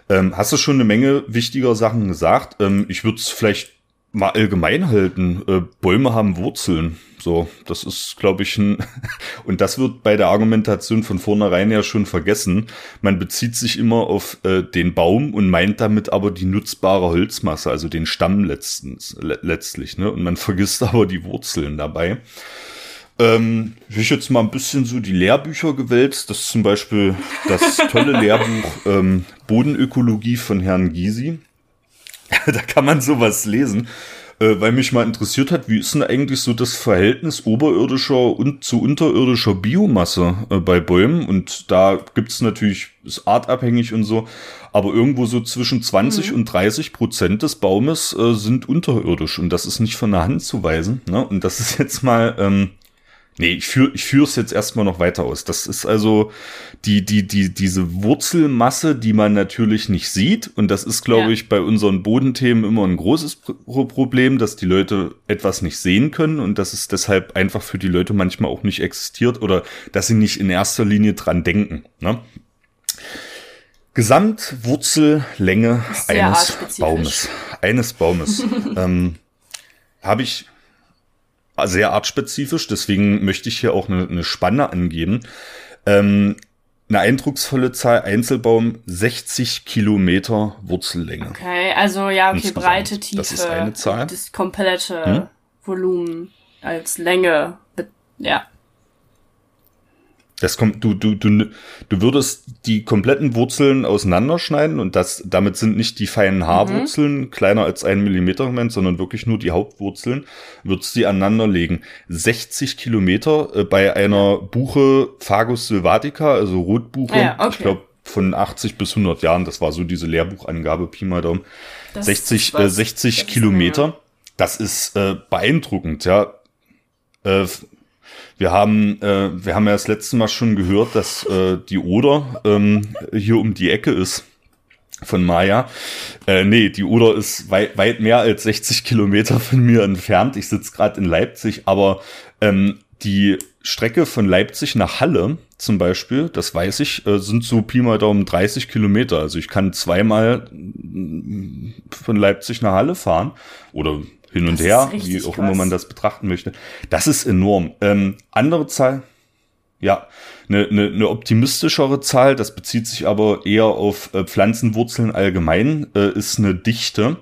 Ähm, hast du schon eine Menge wichtiger Sachen gesagt? Ähm, ich würde es vielleicht mal allgemein halten. Äh, Bäume haben Wurzeln. So, das ist, glaube ich, ein [laughs] und das wird bei der Argumentation von vornherein ja schon vergessen. Man bezieht sich immer auf äh, den Baum und meint damit aber die nutzbare Holzmasse, also den Stamm letztens, le letztlich, ne? Und man [laughs] vergisst aber die Wurzeln dabei. Ähm, ich jetzt mal ein bisschen so die Lehrbücher gewälzt. Das ist zum Beispiel das tolle [laughs] Lehrbuch ähm, Bodenökologie von Herrn Gysi. [laughs] da kann man sowas lesen, äh, weil mich mal interessiert hat, wie ist denn eigentlich so das Verhältnis oberirdischer und zu unterirdischer Biomasse äh, bei Bäumen? Und da gibt's natürlich, ist artabhängig und so, aber irgendwo so zwischen 20 mhm. und 30 Prozent des Baumes äh, sind unterirdisch und das ist nicht von der Hand zu weisen. Ne? Und das ist jetzt mal ähm, Nee, ich führe ich führe es jetzt erstmal noch weiter aus. Das ist also die, die, die, diese Wurzelmasse, die man natürlich nicht sieht. Und das ist, glaube ja. ich, bei unseren Bodenthemen immer ein großes Problem, dass die Leute etwas nicht sehen können und dass es deshalb einfach für die Leute manchmal auch nicht existiert oder dass sie nicht in erster Linie dran denken. Ne? Gesamtwurzellänge eines Baumes. Eines Baumes. [laughs] ähm, Habe ich sehr artspezifisch, deswegen möchte ich hier auch eine, eine Spanne angeben. Ähm, eine eindrucksvolle Zahl, Einzelbaum 60 Kilometer Wurzellänge. Okay, also ja, okay, Insgesamt. Breite, Tiefe. Das ist eine Zahl. Das komplette hm? Volumen als Länge. Ja. Das kommt, du, du, du, du würdest die kompletten Wurzeln auseinanderschneiden und das, damit sind nicht die feinen Haarwurzeln mhm. kleiner als ein Millimeter gemeint, sondern wirklich nur die Hauptwurzeln, würdest die aneinander legen. 60 Kilometer äh, bei einer Buche Fagus sylvatica, also Rotbuche. Ja, okay. Ich glaube, von 80 bis 100 Jahren, das war so diese Lehrbuchangabe, Pi mal Daumen. Das 60, äh, 60 das Kilometer. Das ist äh, beeindruckend, ja. Äh, wir haben, äh, wir haben ja das letzte Mal schon gehört, dass äh, die Oder ähm, hier um die Ecke ist von Maya. Äh, nee, die Oder ist weit, weit mehr als 60 Kilometer von mir entfernt. Ich sitze gerade in Leipzig, aber ähm, die Strecke von Leipzig nach Halle zum Beispiel, das weiß ich, äh, sind so Pi mal Daumen 30 Kilometer. Also ich kann zweimal von Leipzig nach Halle fahren oder hin und her, wie auch krass. immer man das betrachten möchte. Das ist enorm. Ähm, andere Zahl, ja, eine, eine, eine optimistischere Zahl, das bezieht sich aber eher auf äh, Pflanzenwurzeln allgemein, äh, ist eine Dichte.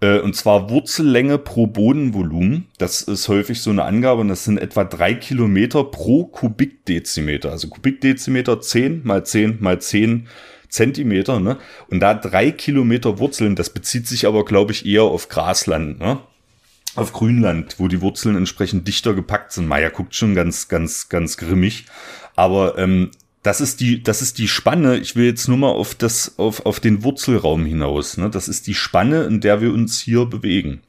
Äh, und zwar Wurzellänge pro Bodenvolumen. Das ist häufig so eine Angabe und das sind etwa drei Kilometer pro Kubikdezimeter. Also Kubikdezimeter 10 mal 10 mal 10 Zentimeter. Ne? Und da drei Kilometer Wurzeln, das bezieht sich aber, glaube ich, eher auf Grasland. Ne? Auf Grünland, wo die Wurzeln entsprechend dichter gepackt sind. Maya guckt schon ganz, ganz, ganz grimmig. Aber ähm, das ist die, das ist die Spanne. Ich will jetzt nur mal auf das, auf, auf den Wurzelraum hinaus. Ne? Das ist die Spanne, in der wir uns hier bewegen.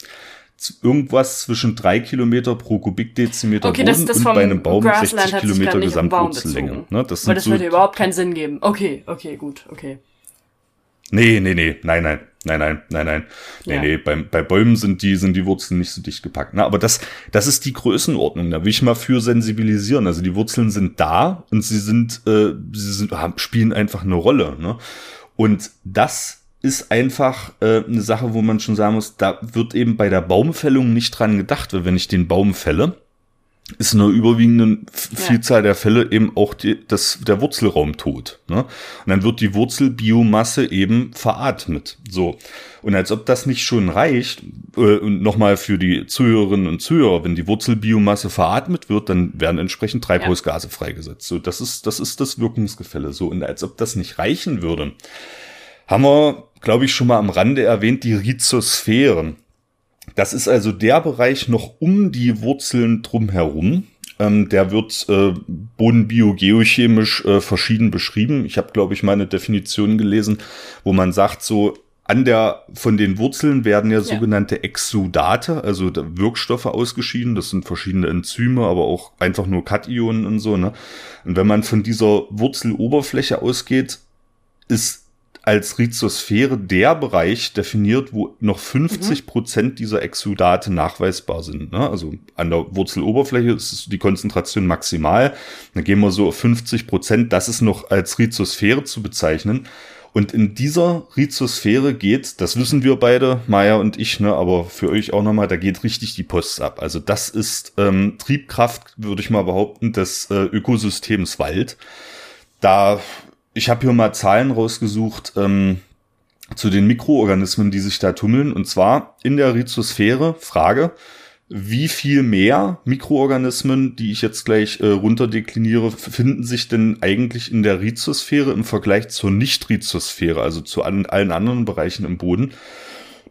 Irgendwas zwischen drei Kilometer pro Kubikdezimeter okay, Boden das, das und bei einem Baum Grassland 60 Kilometer Gesamtwurzellänge. Ne? Das, Weil das so würde überhaupt keinen Sinn geben. Okay, okay, gut, okay. Nee, nee, nee, nein, nein. Nein, nein, nein, nein. Nee, ja. nee, bei, bei Bäumen sind die, sind die Wurzeln nicht so dicht gepackt. Ne? Aber das, das ist die Größenordnung. Da will ich mal für sensibilisieren. Also die Wurzeln sind da und sie sind, äh, sie sind, spielen einfach eine Rolle. Ne? Und das ist einfach äh, eine Sache, wo man schon sagen muss, da wird eben bei der Baumfällung nicht dran gedacht, weil wenn ich den Baum fälle, ist in einer überwiegenden Vielzahl ja. der Fälle eben auch die, das, der Wurzelraum tot. Ne? Und dann wird die Wurzelbiomasse eben veratmet. So. Und als ob das nicht schon reicht, äh, und nochmal für die Zuhörerinnen und Zuhörer, wenn die Wurzelbiomasse veratmet wird, dann werden entsprechend Treibhausgase ja. freigesetzt. So, das ist, das ist das Wirkungsgefälle. So, und als ob das nicht reichen würde, haben wir, glaube ich, schon mal am Rande erwähnt, die Rhizosphären. Das ist also der Bereich noch um die Wurzeln drumherum. Ähm, der wird äh, bodenbiogeochemisch äh, verschieden beschrieben. Ich habe, glaube ich, mal eine Definition gelesen, wo man sagt, so an der von den Wurzeln werden ja, ja. sogenannte Exudate, also Wirkstoffe ausgeschieden. Das sind verschiedene Enzyme, aber auch einfach nur Kationen und so. Ne? Und wenn man von dieser Wurzeloberfläche ausgeht, ist als Rhizosphäre der Bereich definiert, wo noch 50 Prozent mhm. dieser Exudate nachweisbar sind. Ne? Also an der Wurzeloberfläche ist die Konzentration maximal. Dann gehen wir so auf 50 Prozent. Das ist noch als Rhizosphäre zu bezeichnen. Und in dieser Rhizosphäre geht, das wissen wir beide, Maya und ich, ne, aber für euch auch nochmal, da geht richtig die Post ab. Also das ist ähm, Triebkraft, würde ich mal behaupten, des äh, Ökosystems Wald. Da ich habe hier mal Zahlen rausgesucht ähm, zu den Mikroorganismen, die sich da tummeln. Und zwar in der Rhizosphäre, Frage, wie viel mehr Mikroorganismen, die ich jetzt gleich äh, runterdekliniere, finden sich denn eigentlich in der Rhizosphäre im Vergleich zur Nicht-Rhizosphäre, also zu an, allen anderen Bereichen im Boden?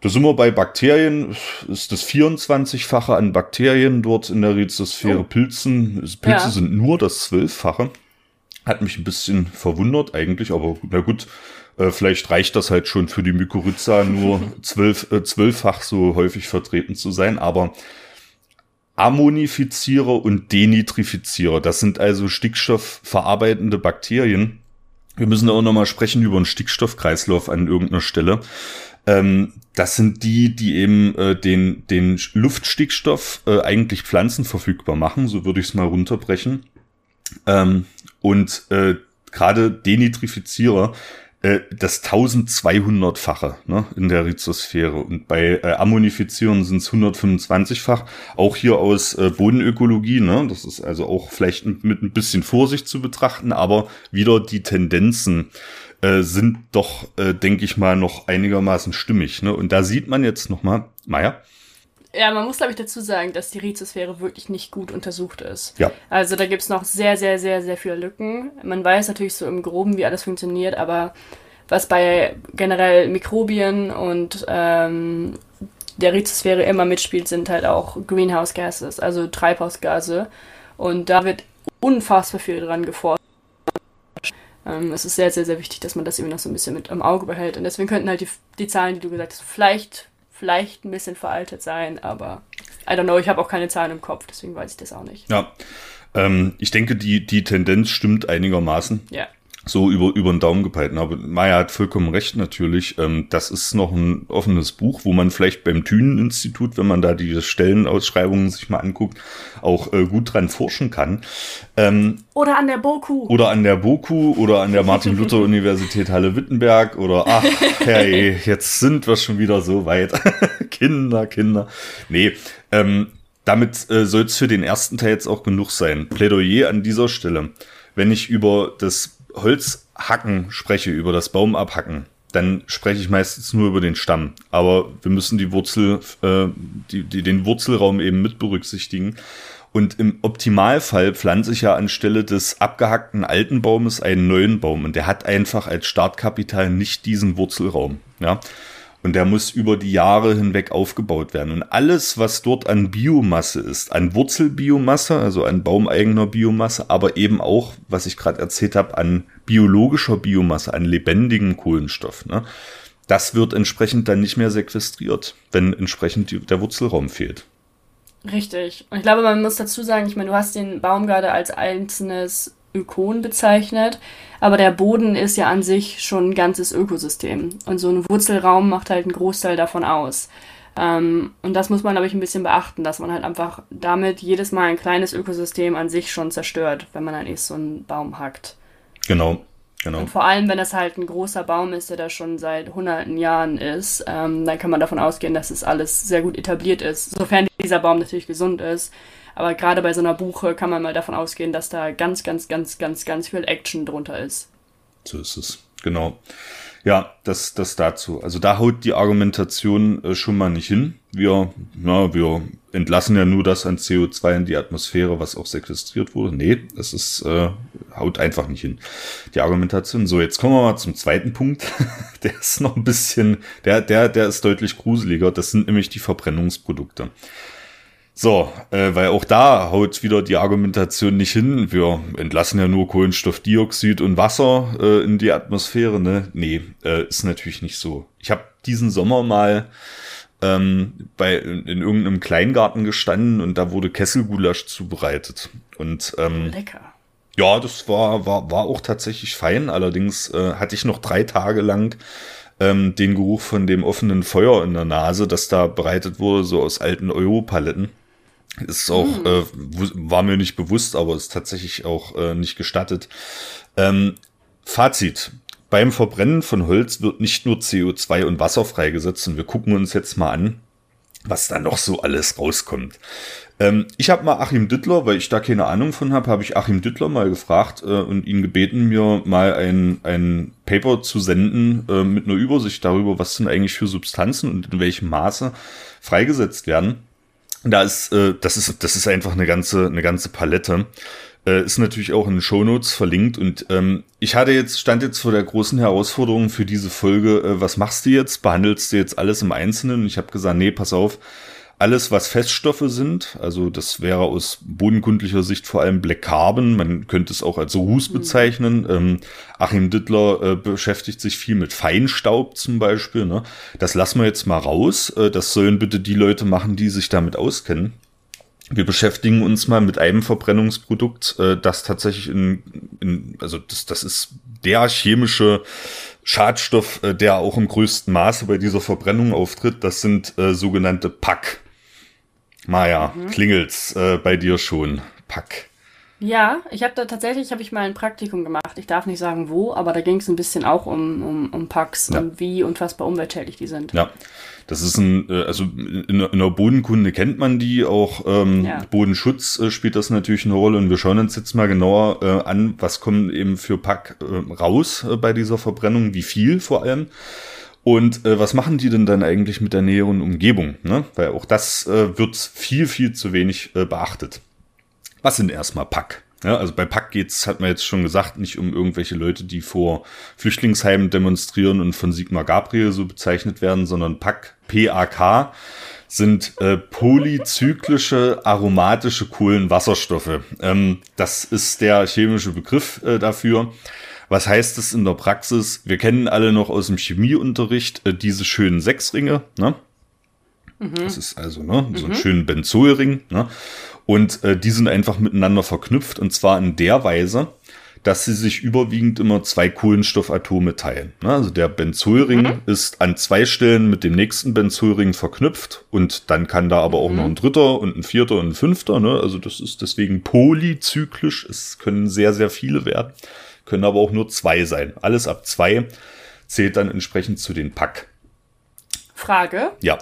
Da sind wir bei Bakterien, ist das 24-fache an Bakterien dort in der Rhizosphäre. Oh. Pilzen, Pilze ja. sind nur das 12-fache. Hat mich ein bisschen verwundert eigentlich, aber na gut, äh, vielleicht reicht das halt schon für die Mykorrhiza nur [laughs] zwölf, äh, zwölffach so häufig vertreten zu sein, aber Ammonifizierer und Denitrifizierer, das sind also stickstoffverarbeitende Bakterien. Wir müssen auch nochmal sprechen über einen Stickstoffkreislauf an irgendeiner Stelle. Ähm, das sind die, die eben äh, den, den Luftstickstoff äh, eigentlich Pflanzen verfügbar machen, so würde ich es mal runterbrechen. Ähm, und äh, gerade Denitrifizierer äh, das 1200-fache ne, in der Rhizosphäre. Und bei äh, Ammonifizieren sind es 125-fach. Auch hier aus äh, Bodenökologie. Ne, das ist also auch vielleicht mit ein bisschen Vorsicht zu betrachten, aber wieder die Tendenzen äh, sind doch, äh, denke ich mal, noch einigermaßen stimmig. Ne? Und da sieht man jetzt nochmal, Maya? Ja, man muss, glaube ich, dazu sagen, dass die Rhizosphäre wirklich nicht gut untersucht ist. Ja. Also da gibt's noch sehr, sehr, sehr, sehr viele Lücken. Man weiß natürlich so im Groben, wie alles funktioniert, aber was bei generell Mikrobien und ähm, der Rhizosphäre immer mitspielt, sind halt auch Greenhouse Gases, also Treibhausgase. Und da wird unfassbar viel dran geforscht. Ähm, es ist sehr, sehr, sehr wichtig, dass man das eben noch so ein bisschen mit im Auge behält. Und deswegen könnten halt die, die Zahlen, die du gesagt hast, vielleicht vielleicht ein bisschen veraltet sein, aber I don't know, ich habe auch keine Zahlen im Kopf, deswegen weiß ich das auch nicht. Ja, ähm, ich denke, die, die Tendenz stimmt einigermaßen. Ja. So über, über den Daumen gepeilt. Aber Maya hat vollkommen recht natürlich. Ähm, das ist noch ein offenes Buch, wo man vielleicht beim Thünen-Institut, wenn man da die Stellenausschreibungen sich mal anguckt, auch äh, gut dran forschen kann. Ähm, oder an der BOKU. Oder an der BOKU oder an der Martin-Luther-Universität Halle-Wittenberg oder ach, [laughs] hey, jetzt sind wir schon wieder so weit. [laughs] Kinder, Kinder. Nee, ähm, damit äh, soll es für den ersten Teil jetzt auch genug sein. Plädoyer an dieser Stelle. Wenn ich über das Holzhacken spreche, über das Baum abhacken, dann spreche ich meistens nur über den Stamm. Aber wir müssen die Wurzel, äh, die, die, den Wurzelraum eben mit berücksichtigen. Und im Optimalfall pflanze ich ja anstelle des abgehackten alten Baumes einen neuen Baum. Und der hat einfach als Startkapital nicht diesen Wurzelraum. Ja. Und der muss über die Jahre hinweg aufgebaut werden. Und alles, was dort an Biomasse ist, an Wurzelbiomasse, also an baumeigener Biomasse, aber eben auch, was ich gerade erzählt habe, an biologischer Biomasse, an lebendigem Kohlenstoff, ne? das wird entsprechend dann nicht mehr sequestriert, wenn entsprechend der Wurzelraum fehlt. Richtig. Und ich glaube, man muss dazu sagen, ich meine, du hast den Baum gerade als einzelnes Ökon bezeichnet, aber der Boden ist ja an sich schon ein ganzes Ökosystem und so ein Wurzelraum macht halt einen Großteil davon aus. Ähm, und das muss man, glaube ich, ein bisschen beachten, dass man halt einfach damit jedes Mal ein kleines Ökosystem an sich schon zerstört, wenn man eigentlich so einen Baum hackt. Genau. Genau. Und vor allem, wenn das halt ein großer Baum ist, der da schon seit hunderten Jahren ist, ähm, dann kann man davon ausgehen, dass es alles sehr gut etabliert ist, sofern dieser Baum natürlich gesund ist. Aber gerade bei so einer Buche kann man mal davon ausgehen, dass da ganz, ganz, ganz, ganz, ganz viel Action drunter ist. So ist es. Genau. Ja, das, das dazu. Also da haut die Argumentation äh, schon mal nicht hin. Wir, na, wir entlassen ja nur das an CO2 in die Atmosphäre, was auch sequestriert wurde. Nee, das ist, äh, haut einfach nicht hin. Die Argumentation. So, jetzt kommen wir mal zum zweiten Punkt. [laughs] der ist noch ein bisschen, der, der, der ist deutlich gruseliger. Das sind nämlich die Verbrennungsprodukte. So, äh, weil auch da haut wieder die Argumentation nicht hin. Wir entlassen ja nur Kohlenstoffdioxid und Wasser äh, in die Atmosphäre. Ne? Nee, äh, ist natürlich nicht so. Ich habe diesen Sommer mal ähm, bei in, in irgendeinem Kleingarten gestanden und da wurde Kesselgulasch zubereitet. Und ähm, lecker. Ja, das war, war, war auch tatsächlich fein. Allerdings äh, hatte ich noch drei Tage lang ähm, den Geruch von dem offenen Feuer in der Nase, das da bereitet wurde, so aus alten Europaletten. Ist auch, hm. äh, war mir nicht bewusst, aber ist tatsächlich auch äh, nicht gestattet. Ähm, Fazit. Beim Verbrennen von Holz wird nicht nur CO2 und Wasser freigesetzt und wir gucken uns jetzt mal an, was da noch so alles rauskommt. Ähm, ich habe mal Achim Düttler, weil ich da keine Ahnung von habe, habe ich Achim Düttler mal gefragt äh, und ihn gebeten, mir mal ein, ein Paper zu senden äh, mit einer Übersicht darüber, was sind eigentlich für Substanzen und in welchem Maße freigesetzt werden. Da ist, äh, das ist, das ist einfach eine ganze, eine ganze Palette. Äh, ist natürlich auch in den Shownotes verlinkt und ähm, ich hatte jetzt, stand jetzt vor der großen Herausforderung für diese Folge, äh, was machst du jetzt? Behandelst du jetzt alles im Einzelnen? Und ich habe gesagt, nee, pass auf, alles, was Feststoffe sind, also das wäre aus bodenkundlicher Sicht vor allem Black Carbon, man könnte es auch als Ruß mhm. bezeichnen. Ähm, Achim Dittler äh, beschäftigt sich viel mit Feinstaub zum Beispiel. Ne? Das lassen wir jetzt mal raus. Äh, das sollen bitte die Leute machen, die sich damit auskennen. Wir beschäftigen uns mal mit einem Verbrennungsprodukt, äh, das tatsächlich in, in also das, das ist der chemische Schadstoff, äh, der auch im größten Maße bei dieser Verbrennung auftritt. Das sind äh, sogenannte Pack. Maja, mhm. klingelt's äh, bei dir schon? Pack. Ja, ich habe da tatsächlich habe ich mal ein Praktikum gemacht. Ich darf nicht sagen wo, aber da ging es ein bisschen auch um, um, um Packs ja. und wie unfassbar umweltschädlich die sind. Ja, das ist ein, äh, also in, in der Bodenkunde kennt man die, auch ähm, ja. Bodenschutz äh, spielt das natürlich eine Rolle und wir schauen uns jetzt mal genauer äh, an, was kommt eben für Pack äh, raus äh, bei dieser Verbrennung, wie viel vor allem. Und äh, was machen die denn dann eigentlich mit der näheren Umgebung? Ne? Weil auch das äh, wird viel, viel zu wenig äh, beachtet. Was sind erstmal Pack? Ja, also bei Pack geht's, hat man jetzt schon gesagt, nicht um irgendwelche Leute, die vor Flüchtlingsheimen demonstrieren und von Sigmar Gabriel so bezeichnet werden, sondern Pack, PAK, sind äh, polyzyklische aromatische Kohlenwasserstoffe. Ähm, das ist der chemische Begriff äh, dafür. Was heißt das in der Praxis? Wir kennen alle noch aus dem Chemieunterricht äh, diese schönen Sechsringe. Ne? Mhm. Das ist also ne, so ein mhm. schönen Benzolring. Ne? Und äh, die sind einfach miteinander verknüpft und zwar in der Weise, dass sie sich überwiegend immer zwei Kohlenstoffatome teilen. Ne? Also der Benzolring mhm. ist an zwei Stellen mit dem nächsten Benzolring verknüpft und dann kann da aber auch mhm. noch ein dritter und ein vierter und ein fünfter. Ne? Also das ist deswegen polyzyklisch. Es können sehr, sehr viele werden, können aber auch nur zwei sein. Alles ab zwei zählt dann entsprechend zu den Pack. Frage. Ja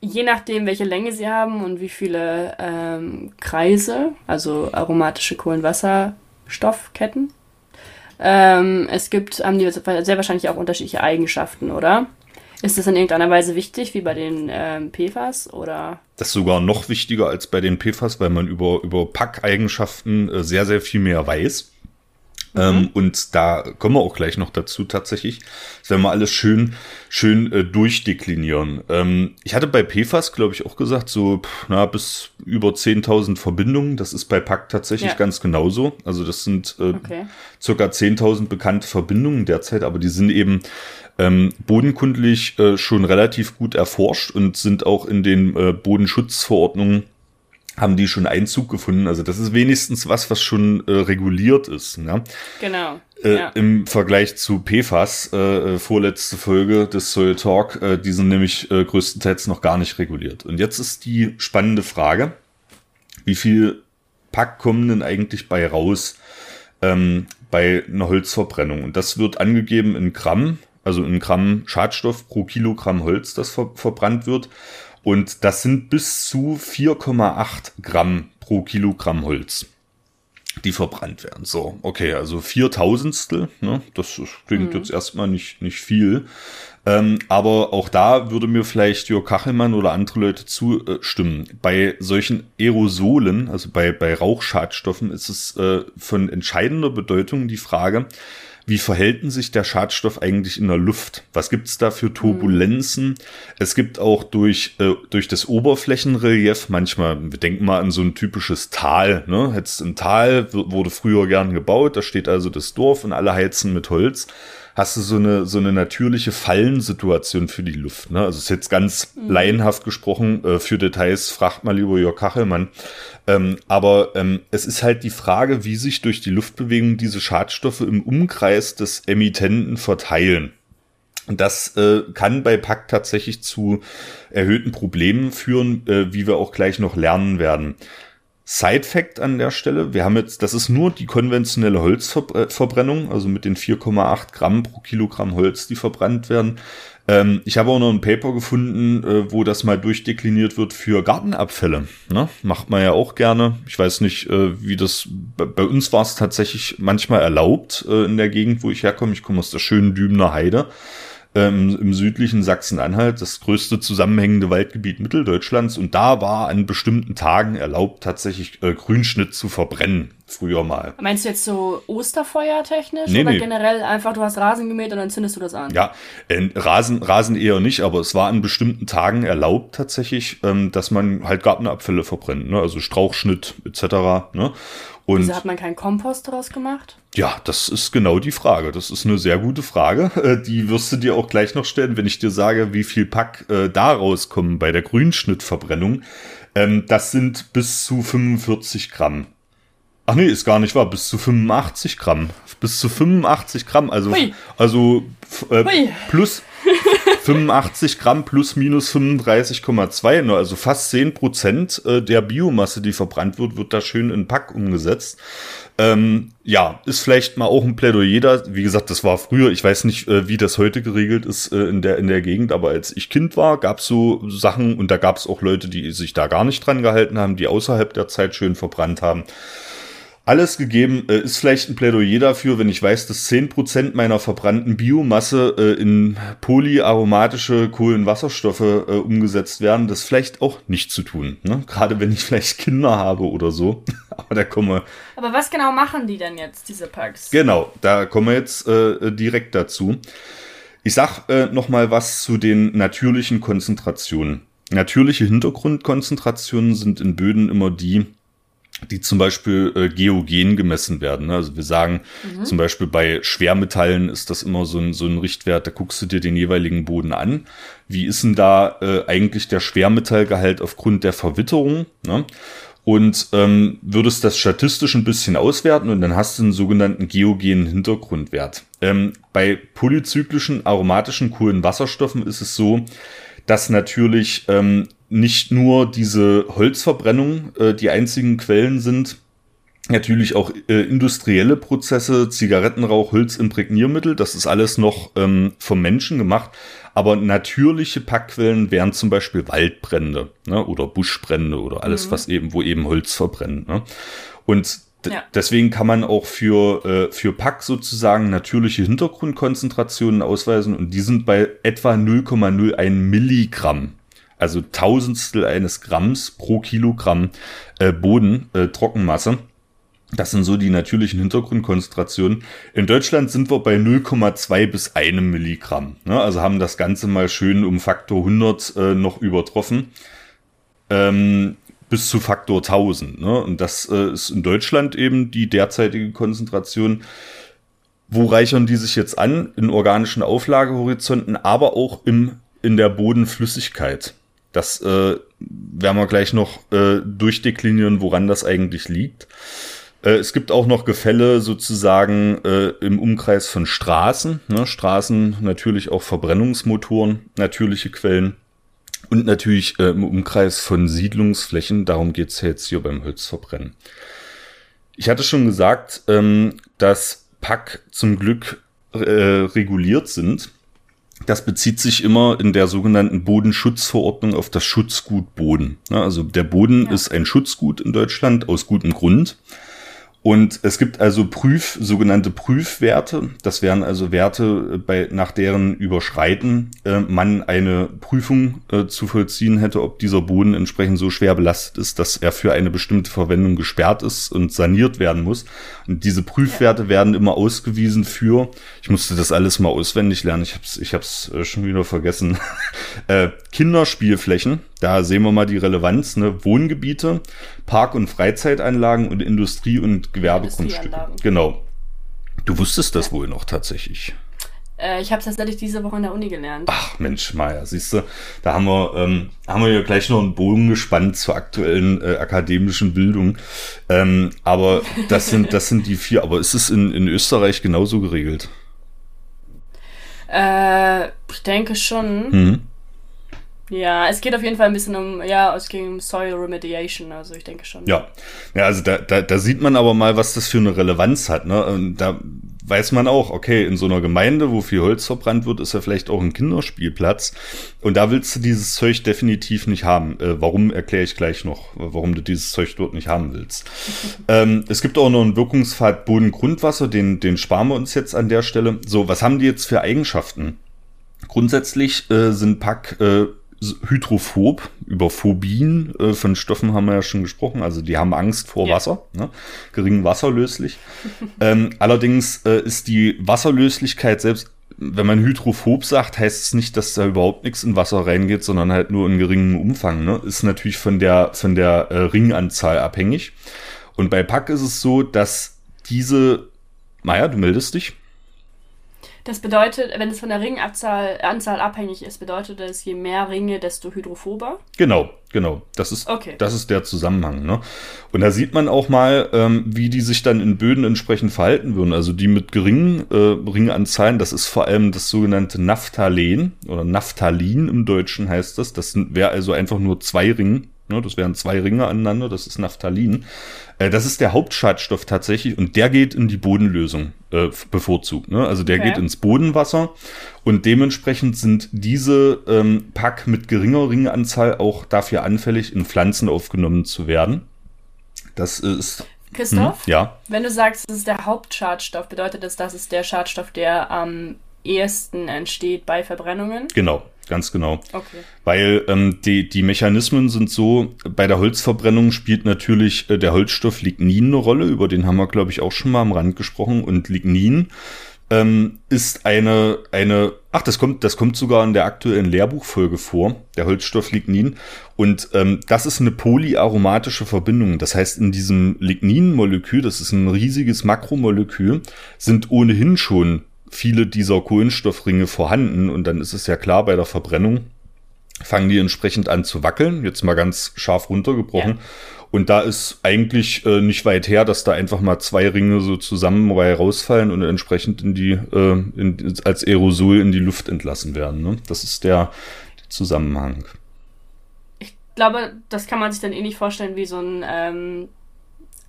je nachdem, welche Länge sie haben und wie viele ähm, Kreise, also aromatische Kohlenwasserstoffketten, ähm, es gibt, haben die sehr wahrscheinlich auch unterschiedliche Eigenschaften, oder? Ist das in irgendeiner Weise wichtig, wie bei den ähm, PFAS, oder? Das ist sogar noch wichtiger als bei den PFAS, weil man über, über Packeigenschaften äh, sehr, sehr viel mehr weiß. Ähm, mhm. und da kommen wir auch gleich noch dazu tatsächlich. Das werden wir alles schön, schön äh, durchdeklinieren. Ähm, ich hatte bei PFAS, glaube ich, auch gesagt, so pff, na, bis über 10.000 Verbindungen. Das ist bei Pack tatsächlich ja. ganz genauso. Also das sind äh, okay. circa 10.000 bekannte Verbindungen derzeit, aber die sind eben ähm, bodenkundlich äh, schon relativ gut erforscht und sind auch in den äh, Bodenschutzverordnungen haben die schon Einzug gefunden. Also das ist wenigstens was, was schon äh, reguliert ist. Ne? Genau. Äh, ja. Im Vergleich zu PFAS, äh, äh, vorletzte Folge des Soil Talk, äh, die sind nämlich äh, größtenteils noch gar nicht reguliert. Und jetzt ist die spannende Frage, wie viel Pack kommen denn eigentlich bei raus ähm, bei einer Holzverbrennung? Und das wird angegeben in Gramm, also in Gramm Schadstoff pro Kilogramm Holz, das ver verbrannt wird. Und das sind bis zu 4,8 Gramm pro Kilogramm Holz, die verbrannt werden. So, okay, also Viertausendstel, ne? das klingt mhm. jetzt erstmal nicht, nicht viel. Ähm, aber auch da würde mir vielleicht Jörg Kachelmann oder andere Leute zustimmen. Bei solchen Aerosolen, also bei, bei Rauchschadstoffen, ist es äh, von entscheidender Bedeutung die Frage, wie verhält sich der Schadstoff eigentlich in der Luft? Was gibt es da für Turbulenzen? Mhm. Es gibt auch durch, äh, durch das Oberflächenrelief manchmal, wir denken mal an so ein typisches Tal. Ne? Jetzt im Tal wurde früher gern gebaut, da steht also das Dorf und alle heizen mit Holz hast du so eine, so eine natürliche Fallensituation für die Luft. Ne? Also ist jetzt ganz mhm. laienhaft gesprochen, äh, für Details fragt mal lieber Jörg Kachelmann. Ähm, aber ähm, es ist halt die Frage, wie sich durch die Luftbewegung diese Schadstoffe im Umkreis des Emittenten verteilen. Und das äh, kann bei Pack tatsächlich zu erhöhten Problemen führen, äh, wie wir auch gleich noch lernen werden. Side-Fact an der Stelle, wir haben jetzt, das ist nur die konventionelle Holzverbrennung, also mit den 4,8 Gramm pro Kilogramm Holz, die verbrannt werden. Ähm, ich habe auch noch ein Paper gefunden, äh, wo das mal durchdekliniert wird für Gartenabfälle. Ne? Macht man ja auch gerne. Ich weiß nicht, äh, wie das, bei, bei uns war es tatsächlich manchmal erlaubt äh, in der Gegend, wo ich herkomme. Ich komme aus der schönen Dübener Heide ähm, im südlichen Sachsen-Anhalt, das größte zusammenhängende Waldgebiet Mitteldeutschlands. Und da war an bestimmten Tagen erlaubt, tatsächlich äh, Grünschnitt zu verbrennen. Früher mal. Meinst du jetzt so Osterfeuer technisch nee, oder nee. generell einfach, du hast Rasen gemäht und dann zündest du das an? Ja, äh, Rasen, Rasen eher nicht, aber es war an bestimmten Tagen erlaubt tatsächlich, ähm, dass man halt Gartenabfälle verbrennt, ne? also Strauchschnitt etc. Ne? Und Wieso hat man keinen Kompost daraus gemacht? Ja, das ist genau die Frage. Das ist eine sehr gute Frage. [laughs] Äh, die wirst du dir auch gleich noch stellen, wenn ich dir sage, wie viel Pack äh, da rauskommen bei der Grünschnittverbrennung. Ähm, das sind bis zu 45 Gramm. Ach nee, ist gar nicht wahr. Bis zu 85 Gramm. Bis zu 85 Gramm. Also, Hui. also äh, plus [laughs] 85 Gramm plus minus 35,2, ne, also fast 10 Prozent äh, der Biomasse, die verbrannt wird, wird da schön in Pack umgesetzt. Ähm, ja, ist vielleicht mal auch ein Plädoyer da. Wie gesagt, das war früher, ich weiß nicht, äh, wie das heute geregelt ist äh, in, der, in der Gegend, aber als ich Kind war, gab es so Sachen und da gab es auch Leute, die sich da gar nicht dran gehalten haben, die außerhalb der Zeit schön verbrannt haben alles gegeben, äh, ist vielleicht ein Plädoyer dafür, wenn ich weiß, dass zehn Prozent meiner verbrannten Biomasse äh, in polyaromatische Kohlenwasserstoffe äh, umgesetzt werden, das vielleicht auch nicht zu tun. Ne? Gerade wenn ich vielleicht Kinder habe oder so. [laughs] Aber da kommen wir. Aber was genau machen die denn jetzt, diese Packs? Genau, da kommen wir jetzt äh, direkt dazu. Ich sag äh, noch mal was zu den natürlichen Konzentrationen. Natürliche Hintergrundkonzentrationen sind in Böden immer die, die zum Beispiel äh, geogen gemessen werden. Ne? Also wir sagen mhm. zum Beispiel bei Schwermetallen ist das immer so ein, so ein Richtwert, da guckst du dir den jeweiligen Boden an. Wie ist denn da äh, eigentlich der Schwermetallgehalt aufgrund der Verwitterung? Ne? und ähm, würdest das statistisch ein bisschen auswerten und dann hast du einen sogenannten geogenen Hintergrundwert. Ähm, bei polyzyklischen aromatischen Kohlenwasserstoffen ist es so, dass natürlich ähm, nicht nur diese Holzverbrennung äh, die einzigen Quellen sind, natürlich auch äh, industrielle Prozesse, Zigarettenrauch, Holzimprägniermittel, das ist alles noch ähm, vom Menschen gemacht, aber natürliche Packquellen wären zum Beispiel Waldbrände ne, oder Buschbrände oder alles, mhm. was eben, wo eben Holz verbrennt. Ne? Und ja. deswegen kann man auch für, äh, für Pack sozusagen natürliche Hintergrundkonzentrationen ausweisen und die sind bei etwa 0,01 Milligramm. Also Tausendstel eines Gramms pro Kilogramm äh, Boden, äh, Trockenmasse. Das sind so die natürlichen Hintergrundkonzentrationen. In Deutschland sind wir bei 0,2 bis 1 Milligramm. Ne? Also haben das Ganze mal schön um Faktor 100 äh, noch übertroffen. Ähm, bis zu Faktor 1000. Ne? Und das äh, ist in Deutschland eben die derzeitige Konzentration. Wo reichern die sich jetzt an? In organischen Auflagehorizonten, aber auch im, in der Bodenflüssigkeit. Das äh, werden wir gleich noch äh, durchdeklinieren, woran das eigentlich liegt. Äh, es gibt auch noch Gefälle sozusagen äh, im Umkreis von Straßen. Ne? Straßen natürlich auch Verbrennungsmotoren, natürliche Quellen. Und natürlich äh, im Umkreis von Siedlungsflächen. Darum geht's jetzt hier beim Holzverbrennen. Ich hatte schon gesagt, ähm, dass Pack zum Glück äh, reguliert sind. Das bezieht sich immer in der sogenannten Bodenschutzverordnung auf das Schutzgut Boden. Also der Boden ja. ist ein Schutzgut in Deutschland aus gutem Grund. Und es gibt also Prüf, sogenannte Prüfwerte. Das wären also Werte, bei, nach deren Überschreiten äh, man eine Prüfung äh, zu vollziehen hätte, ob dieser Boden entsprechend so schwer belastet ist, dass er für eine bestimmte Verwendung gesperrt ist und saniert werden muss. Und diese Prüfwerte werden immer ausgewiesen für, ich musste das alles mal auswendig lernen, ich habe es ich hab's, äh, schon wieder vergessen, [laughs] äh, Kinderspielflächen, da sehen wir mal die Relevanz, ne? Wohngebiete, Park- und Freizeitanlagen und Industrie- und Gewerbegrundstücke. Genau. Du wusstest das ja. wohl noch tatsächlich. Äh, ich habe tatsächlich diese Woche in der Uni gelernt. Ach Mensch, Maja, siehst du, da haben wir, ähm, haben wir ja gleich noch einen Bogen gespannt zur aktuellen äh, akademischen Bildung. Ähm, aber das sind, [laughs] das sind die vier. Aber ist es in, in Österreich genauso geregelt? Äh, ich denke schon. Mhm. Ja, es geht auf jeden Fall ein bisschen um, ja, es ging um Soil Remediation, also ich denke schon. Ja, ja also da, da, da sieht man aber mal, was das für eine Relevanz hat. Ne? Und da weiß man auch, okay, in so einer Gemeinde, wo viel Holz verbrannt wird, ist ja vielleicht auch ein Kinderspielplatz. Und da willst du dieses Zeug definitiv nicht haben. Äh, warum erkläre ich gleich noch, warum du dieses Zeug dort nicht haben willst. [laughs] ähm, es gibt auch noch einen Wirkungspfad Boden-Grundwasser, den, den sparen wir uns jetzt an der Stelle. So, was haben die jetzt für Eigenschaften? Grundsätzlich äh, sind Pack äh, hydrophob, über Phobien äh, von Stoffen haben wir ja schon gesprochen, also die haben Angst vor ja. Wasser, ne? gering wasserlöslich. [laughs] ähm, allerdings äh, ist die Wasserlöslichkeit selbst, wenn man hydrophob sagt, heißt es nicht, dass da überhaupt nichts in Wasser reingeht, sondern halt nur in geringem Umfang. Ne? Ist natürlich von der, von der äh, Ringanzahl abhängig. Und bei Pack ist es so, dass diese, Maja, du meldest dich? Das bedeutet, wenn es von der Ringanzahl Anzahl abhängig ist, bedeutet das, je mehr Ringe, desto hydrophober? Genau, genau. Das ist, okay. das ist der Zusammenhang. Ne? Und da sieht man auch mal, ähm, wie die sich dann in Böden entsprechend verhalten würden. Also die mit geringen äh, Ringanzahlen, das ist vor allem das sogenannte Naphtalen oder Naphthalin im Deutschen heißt das. Das wäre also einfach nur zwei Ringe Ne, das wären zwei Ringe aneinander, das ist Naphthalin. Äh, das ist der Hauptschadstoff tatsächlich und der geht in die Bodenlösung äh, bevorzugt. Ne? Also der okay. geht ins Bodenwasser und dementsprechend sind diese ähm, Pack mit geringer Ringanzahl auch dafür anfällig, in Pflanzen aufgenommen zu werden. Das ist. Christoph? Mh, ja. Wenn du sagst, das ist der Hauptschadstoff, bedeutet das, das ist der Schadstoff, der am ehesten entsteht bei Verbrennungen? Genau. Ganz genau. Okay. Weil ähm, die, die Mechanismen sind so, bei der Holzverbrennung spielt natürlich äh, der Holzstoff Lignin eine Rolle, über den haben wir, glaube ich, auch schon mal am Rand gesprochen. Und Lignin ähm, ist eine, eine, ach, das kommt, das kommt sogar in der aktuellen Lehrbuchfolge vor, der Holzstoff Lignin. Und ähm, das ist eine polyaromatische Verbindung. Das heißt, in diesem Lignin-Molekül, das ist ein riesiges Makromolekül, sind ohnehin schon viele dieser Kohlenstoffringe vorhanden und dann ist es ja klar bei der Verbrennung, fangen die entsprechend an zu wackeln, jetzt mal ganz scharf runtergebrochen. Ja. Und da ist eigentlich äh, nicht weit her, dass da einfach mal zwei Ringe so zusammen rausfallen und entsprechend in die, äh, in, als Aerosol in die Luft entlassen werden. Ne? Das ist der, der Zusammenhang. Ich glaube, das kann man sich dann ähnlich vorstellen wie so ein, ähm,